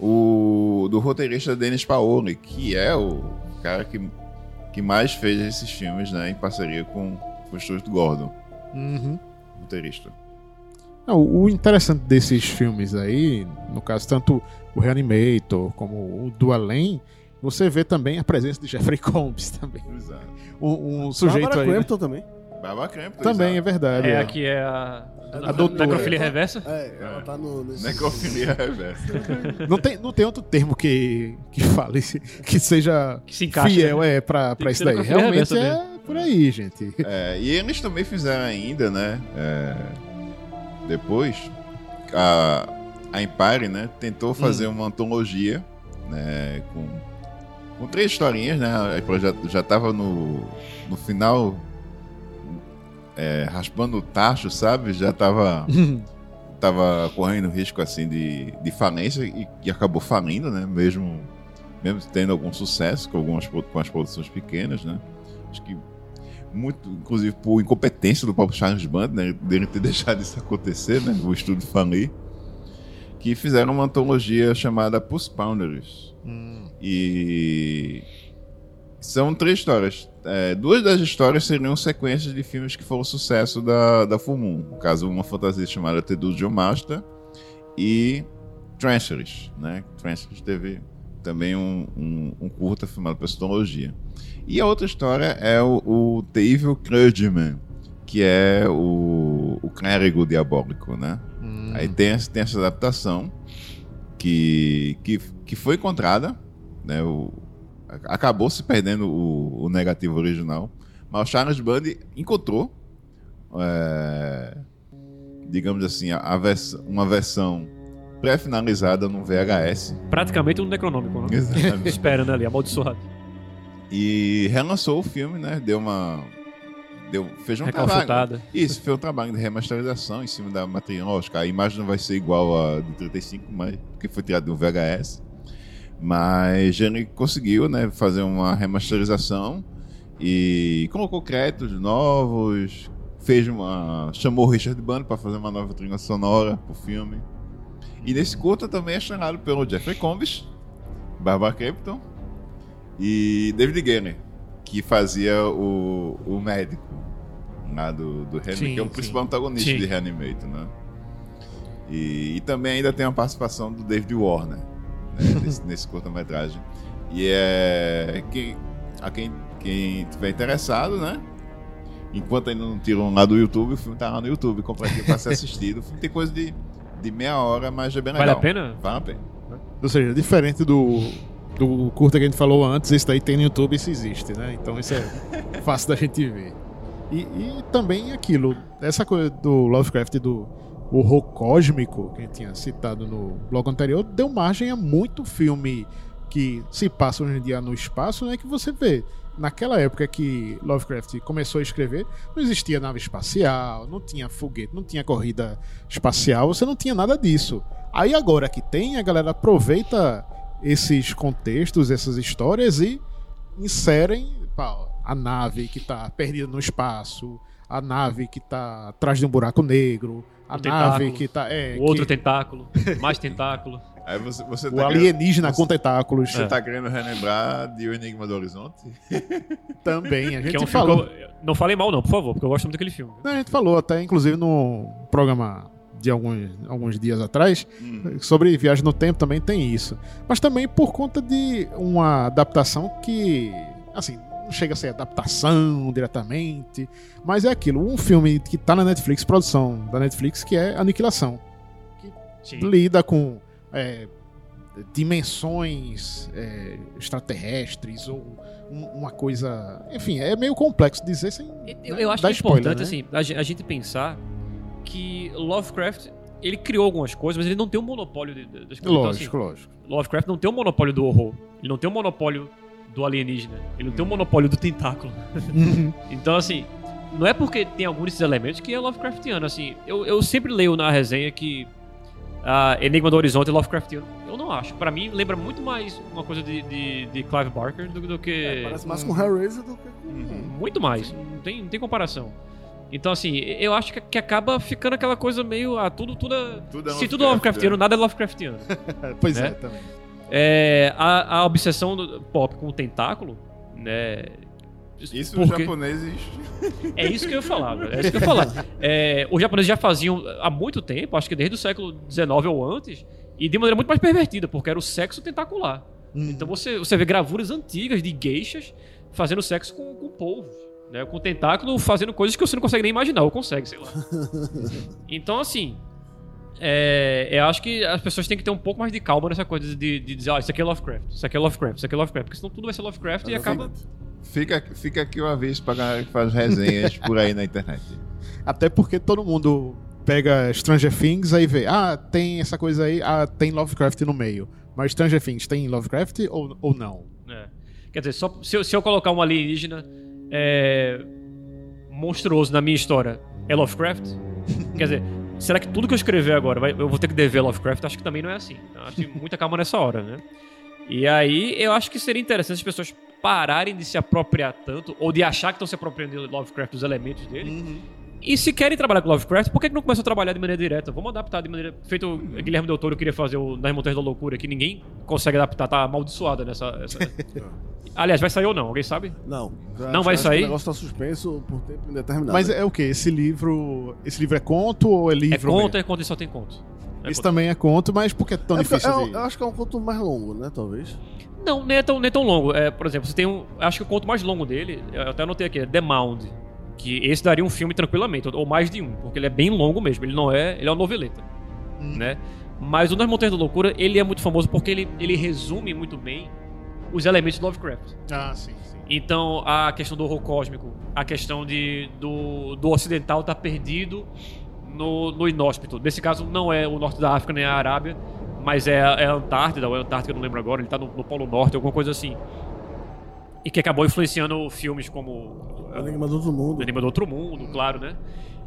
o do roteirista Dennis Paoli, que é o cara que, que mais fez esses filmes, né, em parceria com, com o Stuart Gordon, Uhum. roteirista. Não, o interessante desses filmes aí, no caso, tanto o Reanimator como o do Além, você vê também a presença de Jeffrey Combs também. Exato. Um, um sujeito Barbara aí. né? Também. Barbara Crampton, Também é verdade. É, é. aqui é a. A doutora. Necrofilia reversa? É, ela tá no. Nesse... Necrofilia reversa. Não, tem, não tem outro termo que, que fale que seja Que se encaixa. fiel né? é, pra, pra isso daí. Realmente é por aí, gente. É, e eles também fizeram ainda, né? é, depois, a, a Empire, né? Tentou fazer uma antologia, né? Com, com três historinhas, né? A Empire já, já tava no, no final, é, raspando o tacho, sabe? Já tava, tava correndo risco, assim, de, de falência e, e acabou falindo, né? Mesmo, mesmo tendo algum sucesso com, algumas, com as produções pequenas, né? Acho que muito, inclusive por incompetência do próprio Charles Band, né, dele ter deixado isso acontecer, né, o estúdio Fanley, que fizeram uma antologia chamada Puss Pounders. E são três histórias. É, duas das histórias seriam sequências de filmes que foram sucesso da, da Full Moon. No caso, uma fantasia chamada The Dungeon Master e Transfers, né? Transfers teve também um, um, um curta filmado para essa antologia. E a outra história é o, o The Evil Clergyman, que é o, o clérigo diabólico, né? Aí tem, essa- tem essa adaptação que, que, que foi encontrada, né? O, acabou se perdendo o, o negativo original, mas o Charles Band encontrou, é, digamos assim, a, a vers- uma versão pré-finalizada no VHS. Praticamente um necronômico, né? Exatamente. Esperando ali, amaldiçoado. E relançou o filme, né? Deu uma. Deu, fez um trabalho. Recalchutada. Isso, fez um trabalho de remasterização em cima da matéria. Lógico, a imagem não vai ser igual a de 35, mas, porque foi tirada do VHS. Mas ele conseguiu né, fazer uma remasterização e colocou créditos novos, fez uma. chamou o Richard Band para fazer uma nova trilha sonora pro filme. E nesse curta também é estrelado pelo Jeffrey Combs, Barbara Crampton e David Gaynor, que fazia o, o médico lá do, do Reanimator, Sim, que é o sim. principal antagonista Sim. de Reanimator, né? E, e também ainda tem a participação do David Warner né, nesse, nesse curta-metragem. E é. Quem, a quem, quem tiver interessado, né? Enquanto ainda não tiram lá do YouTube, o filme tá lá no YouTube, completinho pra ser assistido. O filme tem coisa de, de meia hora, mas é bem Vale legal. a pena? Vale a pena. Ou seja, diferente do, do curta que a gente falou antes, esse daí tem no YouTube e isso existe, né? Então isso é fácil da gente ver. E, e também aquilo, essa coisa do Lovecraft do horror cósmico, que a gente tinha citado no bloco anterior, deu margem a muito filme que se passa hoje em dia no espaço, né? Que você vê. Naquela época que Lovecraft começou a escrever, não existia nave espacial, não tinha foguete, não tinha corrida espacial, você não tinha nada disso. Aí agora que tem, a galera aproveita esses contextos, essas histórias e inserem pá, a nave que tá perdida no espaço, a nave que tá atrás de um buraco negro, a O nave que tá. É, O outro que- tentáculo, mais tentáculo. Aí você, você o tá querendo, alienígena você- com tentáculos você tá querendo relembrar de O Enigma do Horizonte? também. A gente é um falou. eu... Não falem mal não, por favor, porque eu gosto muito daquele filme. Não, a gente falou até, inclusive, no programa de alguns, alguns dias atrás, Hum. sobre viagem no tempo também tem isso. Mas também por conta de uma adaptação que, assim, não chega a ser adaptação diretamente, mas é aquilo, um filme que tá na Netflix, produção da Netflix, que é Aniquilação. Sim. Lida com é, dimensões é, extraterrestres ou um- uma coisa. Enfim, é meio complexo dizer sem. Eu, né, eu acho dar que é importante, spoiler, né? assim, a gen- a gente pensar que Lovecraft, ele criou algumas coisas, mas ele não tem um monopólio das coisas. Então, assim, Lógico, lógico. Lovecraft não tem um monopólio do horror. Ele não tem um monopólio do alienígena. Ele não tem um monopólio do tentáculo. então, assim, não é porque tem alguns desses elementos que é Lovecraftiano. Assim, eu, eu sempre leio na resenha que a Enigma do Horizonte é Lovecraftiano. Eu não acho. Pra mim, lembra muito mais uma coisa de, de, de Clive Barker do, do que. É, parece mais com Hellraiser do que com. Muito mais. Não tem, não tem comparação. Então, assim, eu acho que, que acaba ficando aquela coisa meio. Ah, tudo, tudo é. Tudo é se tudo é Lovecraftiano, nada é Lovecraftiano. pois né? é, também. É, a, a obsessão do pop com o tentáculo, né? Isso os porque- japoneses. É isso que eu ia falar, velho, é isso que eu ia falar. É, os japoneses já faziam há muito tempo, acho que desde o século XIX ou antes, e de maneira muito mais pervertida, porque era o sexo tentacular. Hum. Então você, você vê gravuras antigas de geishas fazendo sexo com, com polvos, né? Com tentáculo fazendo coisas que você não consegue nem imaginar, ou consegue, sei lá. Então, assim, é, eu acho que as pessoas têm que ter um pouco mais de calma nessa coisa de, de dizer, ah, isso aqui é Lovecraft, isso aqui é Lovecraft, isso aqui é Lovecraft, porque senão tudo vai ser Lovecraft e acaba... Fica, fica aqui o aviso pra galera que faz resenhas por aí na internet. Até porque todo mundo pega Stranger Things aí vê, ah, tem essa coisa aí, ah, tem Lovecraft no meio. Mas Stranger Things tem Lovecraft ou, ou não? É. Quer dizer, só, se, eu, se eu colocar um alienígena é, monstruoso na minha história, é Lovecraft? Quer dizer, será que tudo que eu escrever agora vai- eu vou ter que dever Lovecraft? Acho que também não é assim. Eu acho que muita calma nessa hora, né? E aí, eu acho que seria interessante as pessoas pararem de se apropriar tanto, ou de achar que estão se apropriando de Lovecraft dos elementos dele. E se querem trabalhar com Lovecraft, por que, que não começam a trabalhar de maneira direta? Vamos adaptar de maneira. Feito o Guilherme Del Toro queria fazer o Nas Montanhas da Loucura, que ninguém consegue adaptar, tá amaldiçoada nessa. essa- Aliás, vai sair ou não? Alguém sabe? Não. Não vai sair? O negócio tá suspenso por tempo indeterminado. Mas é o que? Esse livro. Esse livro é conto ou é livro? É conto, mesmo? é conto e só tem conto. É Isso conto. também é conto, mas por que é tão É difícil é de. Eu acho que é um conto mais longo, né? Talvez. Não, nem é tão, nem é tão longo. É, por exemplo, você tem um. Acho que o conto mais longo dele, eu até anotei aqui, é The Mound. Que esse daria um filme tranquilamente, ou mais de um, porque ele é bem longo mesmo. Ele não é. Ele é uma noveleta. Né? Mas o Nas Montanhas da Loucura, ele é muito famoso porque ele, ele resume muito bem os elementos de Lovecraft. Ah, sim, sim. Então, a questão do horror cósmico, a questão de, do, do ocidental estar perdido no, no inóspito. Nesse caso, não é o norte da África nem a Arábia, mas é, a- é a Antártida, ou é a Antártica, não lembro agora, ele está no, no Polo Norte, alguma coisa assim. E que acabou influenciando filmes como É o Enigma do Outro Mundo. o Enigma do Outro Mundo, claro, né?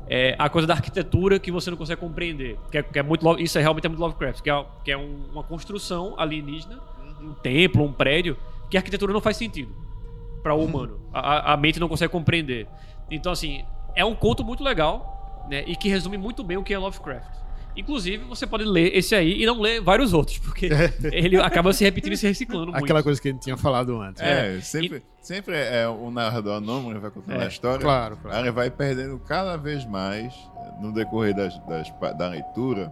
É a coisa da arquitetura que você não consegue compreender. Que é, que é muito, isso é realmente é muito Lovecraft, que é, que é um- uma construção alienígena, um templo, um prédio, que a arquitetura não faz sentido para o humano. A, a- a mente não consegue compreender. Então, assim, é um conto muito legal, né? E que resume muito bem o que é Lovecraft. Inclusive, você pode ler esse aí e não ler vários outros, porque ele acaba se repetindo e se reciclando muito. Aquela coisa que a gente tinha falado antes. É, sempre, sempre é o narrador anônimo vai contando É, a história. claro, claro. Aí ele vai perdendo cada vez mais no decorrer das, das da leitura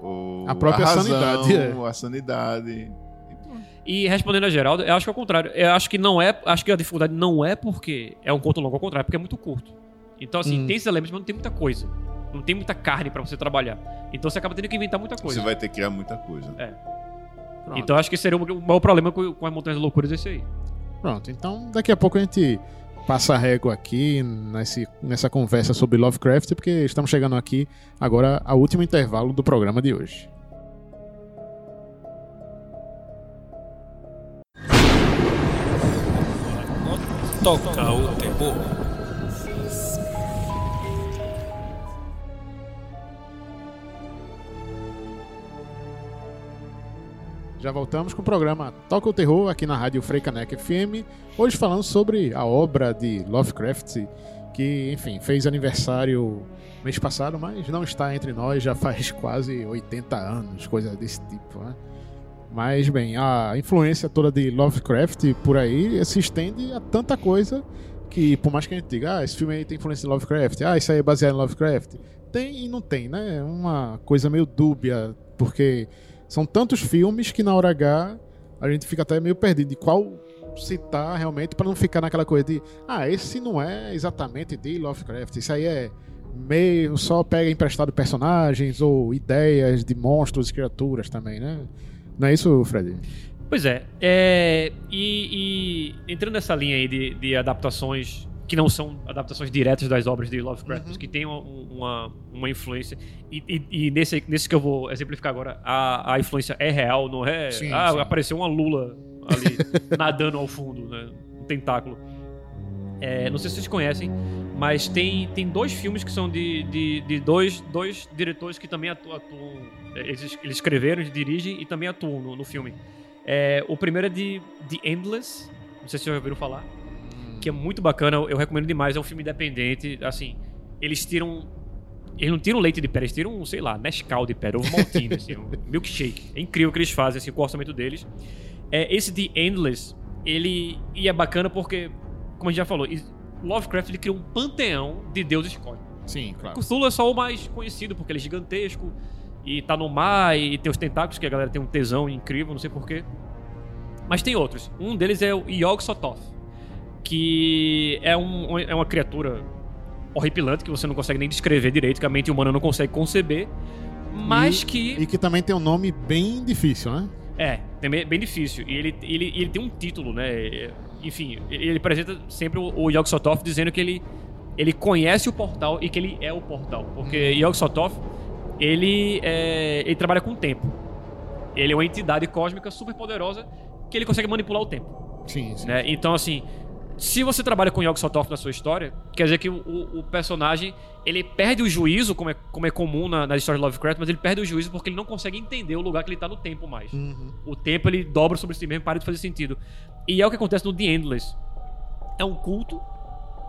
o, A própria razão, sanidade, é. a sanidade. E respondendo a Geraldo, eu acho que é o contrário. Eu acho que não é. Acho que a dificuldade não é porque é um conto longo, ao contrário, é porque é muito curto. Então, assim, Hum. tem esses elementos, mas não tem muita coisa. Não tem muita carne pra você trabalhar. Então você acaba tendo que inventar muita coisa. Você vai ter que criar muita coisa. Pronto. Então acho que seria o maior problema com, com as Montanhas de Loucuras esse aí. Pronto, então daqui a pouco a gente passa a régua aqui nesse, nessa conversa sobre Lovecraft, porque estamos chegando aqui agora ao último intervalo do programa de hoje. Toca o terror. Já voltamos com o programa Toca o Terror aqui na Rádio Freicaneca FM. Hoje falando sobre a obra de Lovecraft, que, enfim, fez aniversário mês passado, mas não está entre nós já faz quase 80 anos, coisa desse tipo, né? Mas, bem, a influência toda de Lovecraft por aí se estende a tanta coisa que, por mais que a gente diga, ah, esse filme aí tem influência de Lovecraft, ah, isso aí é baseado em Lovecraft, tem e não tem, né? É uma coisa meio dúbia, porque são tantos filmes que na hora H a gente fica até meio perdido de qual citar realmente para não ficar naquela coisa de ah, esse não é exatamente de Lovecraft, isso aí é meio só pega emprestado personagens ou ideias de monstros e criaturas também, né? Não é isso, Fred? Pois é. é, e, e entrando nessa linha aí de, de adaptações que não são adaptações diretas das obras de Lovecraft, mas que tem uma, uma, uma influência. E, e- e nesse, nesse que eu vou exemplificar agora, a, a influência é real, não é? Sim, ah, sim. apareceu uma lula ali nadando ao fundo, né? Um tentáculo. É, não sei se vocês conhecem, mas tem, tem dois filmes que são de, de, de dois, dois diretores que também atu- atuam. é, Eles, eles escreveram, eles dirigem e também atuam no, no filme. É, o primeiro é de The Endless, não sei se vocês já ouviram falar, que é muito bacana, eu recomendo demais, é um filme independente, assim, eles tiram... Eles não tiram leite de pedra, eles tiram, sei lá, Nescau de pedra, ovo maltine, assim, um milkshake. É incrível o que eles fazem, assim, com o orçamento deles. É, esse The Endless, ele e é bacana porque, como a gente já falou, Lovecraft ele criou um panteão de deuses cósmicos. Sim, claro. Cthulhu é só o mais conhecido, porque ele é gigantesco e tá no mar e tem os tentáculos, que a galera tem um tesão incrível, não sei porquê. Mas tem outros. Um deles é o Yog-Sothoth, que é, um, é uma criatura horripilante que você não consegue nem descrever direito, que a mente humana não consegue conceber, mas E- que... E que também tem um nome bem difícil, né? É, também é bem difícil. E ele, ele, ele tem um título, né? Enfim, ele apresenta sempre o, o Yog Sothoth dizendo que ele, ele conhece o portal e que ele é o portal. Porque Yog Sothoth, ele, é, ele trabalha com o tempo. Ele é uma entidade cósmica super poderosa que ele consegue manipular o tempo. Sim, sim. Né? Então, assim, se você trabalha com Yog Sothoth na sua história, quer dizer que o, o- personagem ele perde o juízo, como é, como é comum na, nas histórias de Lovecraft, mas ele perde o juízo porque ele não consegue entender o lugar que ele tá no tempo mais. Uhum. O tempo ele dobra sobre si mesmo e para de fazer sentido. E é o que acontece no The Endless. É um culto,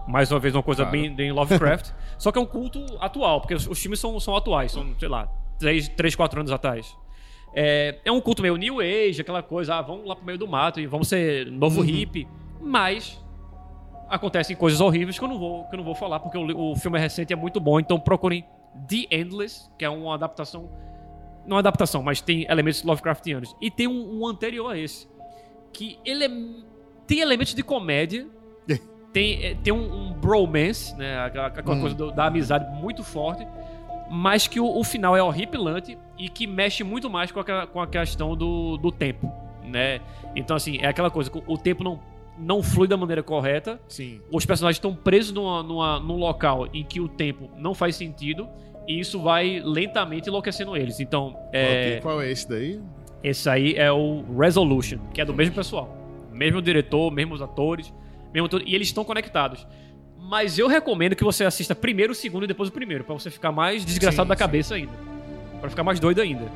mais uma vez uma coisa Claro. bem, bem Lovecraft, só que é um culto atual, porque os, os filmes são, são atuais, são, sei lá, 3, 3 4 anos atrás. É, é um culto meio New Age, aquela coisa, ah, vamos lá pro meio do mato e vamos ser novo hippie, mas acontecem coisas horríveis que eu não vou, que eu não vou falar, porque o, o filme é recente e é muito bom, então procurem The Endless, que é uma adaptação. Não é adaptação, mas tem elementos Lovecraftianos. E tem um, um anterior a esse. Que ele é, tem elementos de comédia. tem, é, tem um, um bromance, né? Aquela, aquela Hum. coisa do- da amizade muito forte. Mas que o, o final é horripilante e que mexe muito mais com a, com a questão do, do tempo, né? Então, assim, é aquela coisa, o tempo não, não flui da maneira correta, Sim. os personagens estão presos numa, numa, num local em que o tempo não faz sentido e isso vai lentamente enlouquecendo eles. Então, é, Qual é esse daí? esse aí é o Resolution, que é do mesmo pessoal. Mesmo diretor, mesmos atores, mesmo tudo, e eles estão conectados. Mas eu recomendo que você assista primeiro o segundo e depois o primeiro, pra você ficar mais desgraçado Sim, da sim. cabeça ainda. Pra ficar mais doido ainda.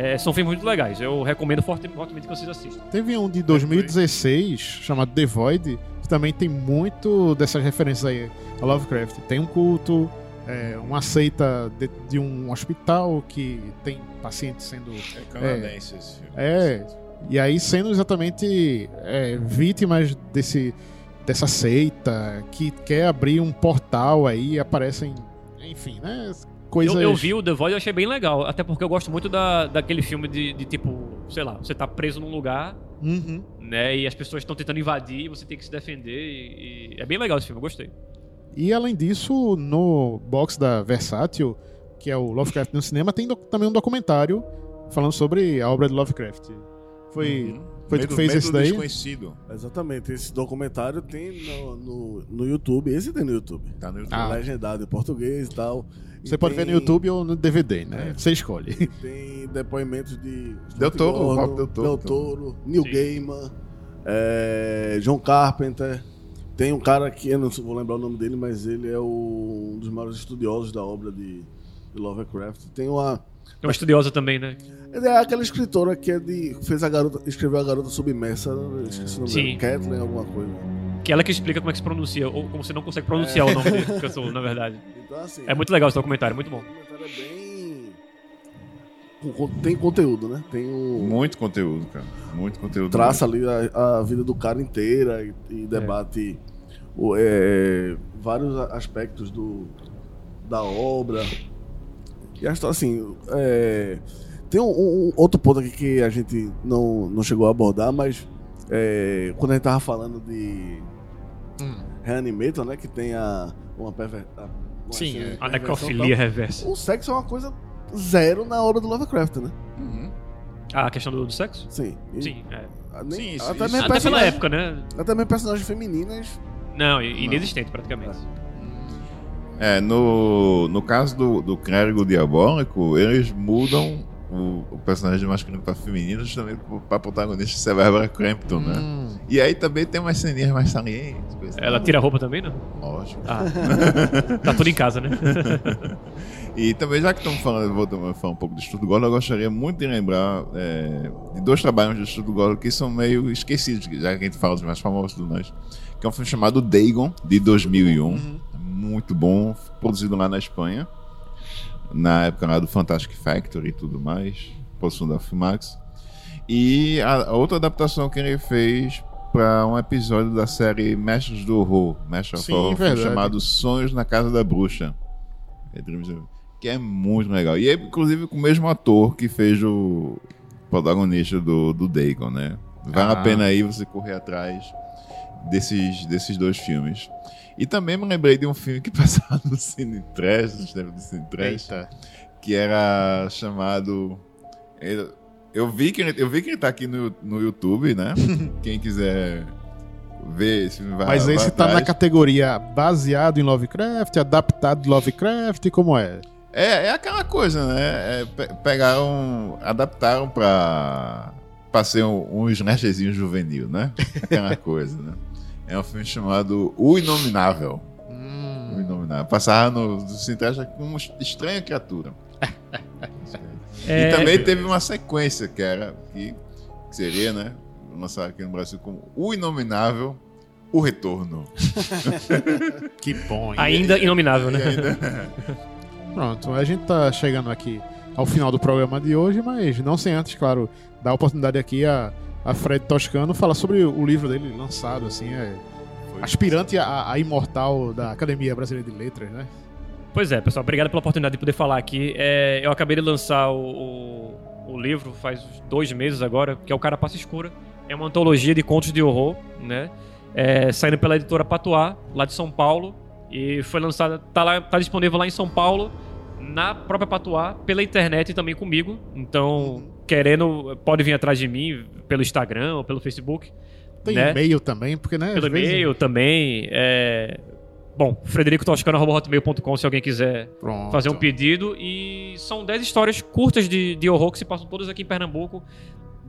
É, são filmes muito legais. Eu recomendo forte- fortemente que vocês assistam. Teve um de 2016 chamado The Void, que também tem muito dessas referências aí a Lovecraft. Tem um culto, é, uma seita de, de um hospital que tem pacientes sendo. É canadense esse filme. É, e aí sendo exatamente é, vítimas desse, dessa seita que quer abrir um portal aí e aparecem, enfim, né? Coisas. Eu, eu vi o The Void e achei bem legal. Até porque eu gosto muito da, daquele filme de, de tipo, sei lá, você tá preso num lugar, Uhum. né? E as pessoas estão tentando invadir e você tem que se defender. E, e é bem legal esse filme, eu gostei. E além disso, no box da Versátil, que é o Lovecraft no cinema, tem também um documentário falando sobre a obra de Lovecraft. Foi, Uhum. foi tu que fez esse daí? desconhecido. Exatamente, esse documentário tem no, no, no YouTube, esse tem no YouTube. Tá no YouTube. Ah. Legendado em português e tal. E Você pode ver no tem- YouTube ou no DVD, né? Você escolhe. e Tem depoimentos de. Del Toro, Del Toro. Del Toro, Neil Sim. Gaiman, é, John Carpenter. Tem um cara que eu não vou lembrar o nome dele, mas ele é o- um dos maiores estudiosos da obra de, de Lovecraft. Tem uma. É uma estudiosa também, né? É aquela escritora que é de. fez a garota. escreveu a garota submersa, eu esqueci o nome Sim. dela. Kathleen, alguma coisa. Que ela que explica como é que se pronuncia, ou como você não consegue pronunciar o nome dele, que eu sou, na verdade. Então, assim. É muito legal esse documentário, muito bom. O documentário é bem. Tem conteúdo, né? Tem o. Muito conteúdo, cara. Muito conteúdo. traça ali a, a vida do cara inteira e, e debate o- é, vários a- aspectos do, da obra. E a história, assim, é, tem um, um outro ponto aqui que a gente não, não chegou a abordar, mas é, quando a gente tava falando de Reanimator, né, que tem a, uma perver... a- Sim, é. A necrofilia reversa. O sexo é uma coisa zero na obra do Lovecraft, né? Uhum. Ah, a questão do, do sexo? Sim. E- Sim, é. nem- Sim, isso- até, isso- Até pela época, né? até mesmo personagens femininas. Não, inexistente praticamente. É, no, no caso do, do clérigo diabólico, eles mudam o, o personagem masculino pra feminino justamente pra protagonista ser Barbara Crampton, né? Hum, E aí também tem umas ceninhas mais salientes. e Ela tira a roupa também, não? Lógico. Ah. tá tudo em casa, né? E também, já que estamos falando, a falar um pouco do Estudo Golo, eu gostaria muito de lembrar é, de dois trabalhos do Estudo Golo que são meio esquecidos, já que a gente fala dos mais famosos do nós, que é um filme chamado Dagon, de 2001. Muito bom, produzido lá na Espanha, na época lá do Fantastic Factory e tudo mais, produção da Filmax. E a a outra adaptação que ele fez para um episódio da série Mestres do Horror, Mestre Sim, Horror, verdade. chamado Sonhos na Casa da Bruxa. É Que é muito legal. E é, inclusive, com o mesmo ator que fez o protagonista do, do Dagon, né? Vale Ah. a pena aí você correr atrás desses, desses dois filmes. E também me lembrei de um filme que passava no Cine Trash, no cinema do Cine Trash, eita. que era chamado. ele- Eu vi que ele, eu vi que ele tá aqui no, no YouTube, né? Quem quiser ver esse filme vai Mas vai esse tá na categoria baseado em Lovecraft, adaptado de Lovecraft, como é? É, é aquela coisa, né? É, pe- pegaram, adaptaram pra, pra ser um, um juvenil, né? Aquela coisa, né? É um filme chamado O Inominável. O Inominável. Passava no, no Cintrash com uma estranha criatura. É, E também teve uma sequência que era que, que seria, né? Lançado aqui no Brasil como O Inominável, O Retorno. Que bom. hein? Ainda inominável, né? Ainda- Pronto, a gente tá chegando aqui ao final do programa de hoje, mas não sem antes, claro, dar a oportunidade aqui a, a Fred Toscano falar sobre o livro dele lançado, assim, é aspirante a, a imortal da Academia Brasileira de Letras, né? Pois é, pessoal, obrigado pela oportunidade de poder falar aqui. É, eu acabei de lançar o, o, o livro faz dois meses agora, que é o Carapaça Escura. É uma antologia de contos de horror, né? É, saindo pela editora Patuá, lá de São Paulo. E foi lançada, tá, lá, tá disponível lá em São Paulo, na própria Patuá, pela internet e também comigo. Então, querendo, pode vir atrás de mim pelo Instagram ou pelo Facebook. Tem né? e-mail também, porque, né? Pelo vezes- e-mail também. É... Bom, fredericotoscano.hotmail.com se alguém quiser Pronto. fazer um pedido. E são 10 histórias curtas de, de horror que se passam todas aqui em Pernambuco,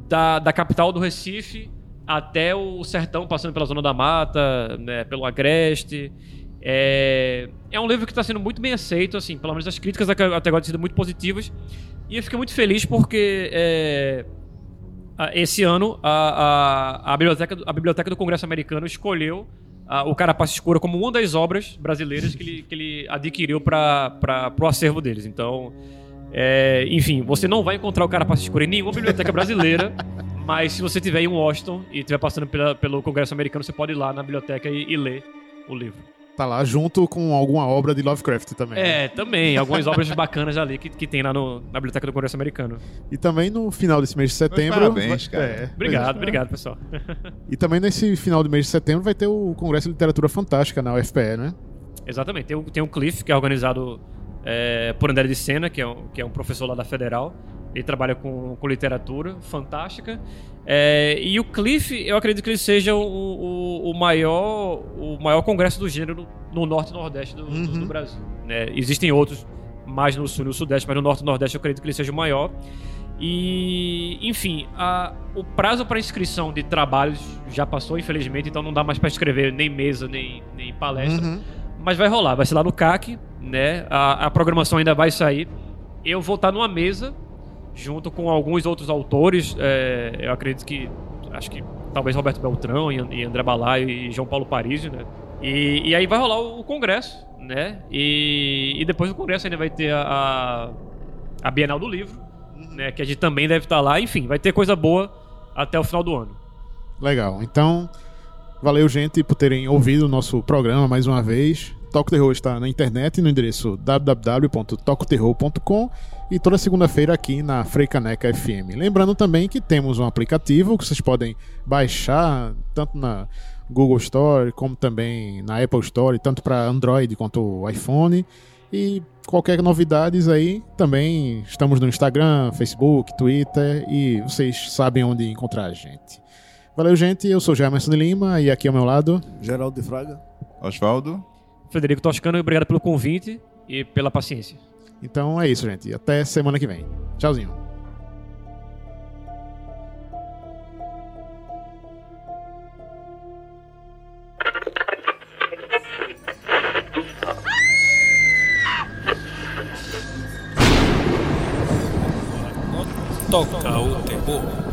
da, da capital do Recife até o sertão, passando pela Zona da Mata, né, pelo Agreste. É, é um livro que está sendo muito bem aceito, assim, pelo menos as críticas até até agora têm sido muito positivas. E eu fiquei muito feliz porque é, esse ano a, a, a, biblioteca, a Biblioteca do Congresso Americano escolheu a- o Carapaça Escura como uma das obras brasileiras que ele, que ele adquiriu para o acervo deles. Então, é, enfim, você não vai encontrar o Carapaça Escura em nenhuma biblioteca brasileira, mas se você estiver em Washington e estiver passando pela- pelo Congresso Americano, você pode ir lá na biblioteca e, e ler o livro. Tá lá junto com alguma obra de Lovecraft também. né? É, também, algumas obras bacanas ali que, que tem lá no, na biblioteca do Congresso Americano. E também no final desse mês de setembro. parabéns, vai- cara. é, Obrigado, é. obrigado, pessoal. E também nesse final de mês de setembro vai ter o Congresso de Literatura Fantástica na UFPE, né? Exatamente. Tem, o- tem um Cliff, que é organizado é, por André de Sena, que é, um, que é um professor lá da Federal. Ele trabalha com, com literatura fantástica. É, e o Cliff, eu acredito que ele seja o, o, o maior, o maior congresso do gênero no norte e nordeste do, do- Uhum. do Brasil. né? Existem outros mais no sul e no sudeste, mas no norte e nordeste eu acredito que ele seja o maior. E, enfim, a- o prazo para inscrição de trabalhos já passou, infelizmente, então não dá mais para escrever nem mesa, nem, nem palestra. Uhum. Mas vai rolar, vai ser lá no CAC, né? A, a programação ainda vai sair. Eu vou estar numa mesa, junto com alguns outros autores. é, eu acredito que. Acho que talvez Roberto Beltrão e, An- André Balaio e João Paulo Parisi, né? E, e aí vai rolar o, congresso, né? E, e depois do congresso ainda vai ter a, a, a Bienal do Livro, né? Que a gente também deve estar lá. Enfim, vai ter coisa boa até o final do ano. Legal. Então, valeu, gente, por terem ouvido o nosso programa mais uma vez. Toco Terror está na internet no endereço www.tocoterror.com e toda segunda-feira aqui na Freicaneca FM. Lembrando também que temos um aplicativo que vocês podem baixar tanto na Google Store como também na Apple Store, tanto para Android quanto iPhone. E qualquer novidades aí, também estamos no Instagram, Facebook, Twitter e vocês sabem onde encontrar a gente. Valeu, gente. Eu sou Jamerson de Lima e aqui ao meu lado. Geraldo de Fraga. Osvaldo? Frederico Toscano, obrigado pelo convite e pela paciência. Então é isso, gente. Até semana que vem. Tchauzinho. Toca o terror.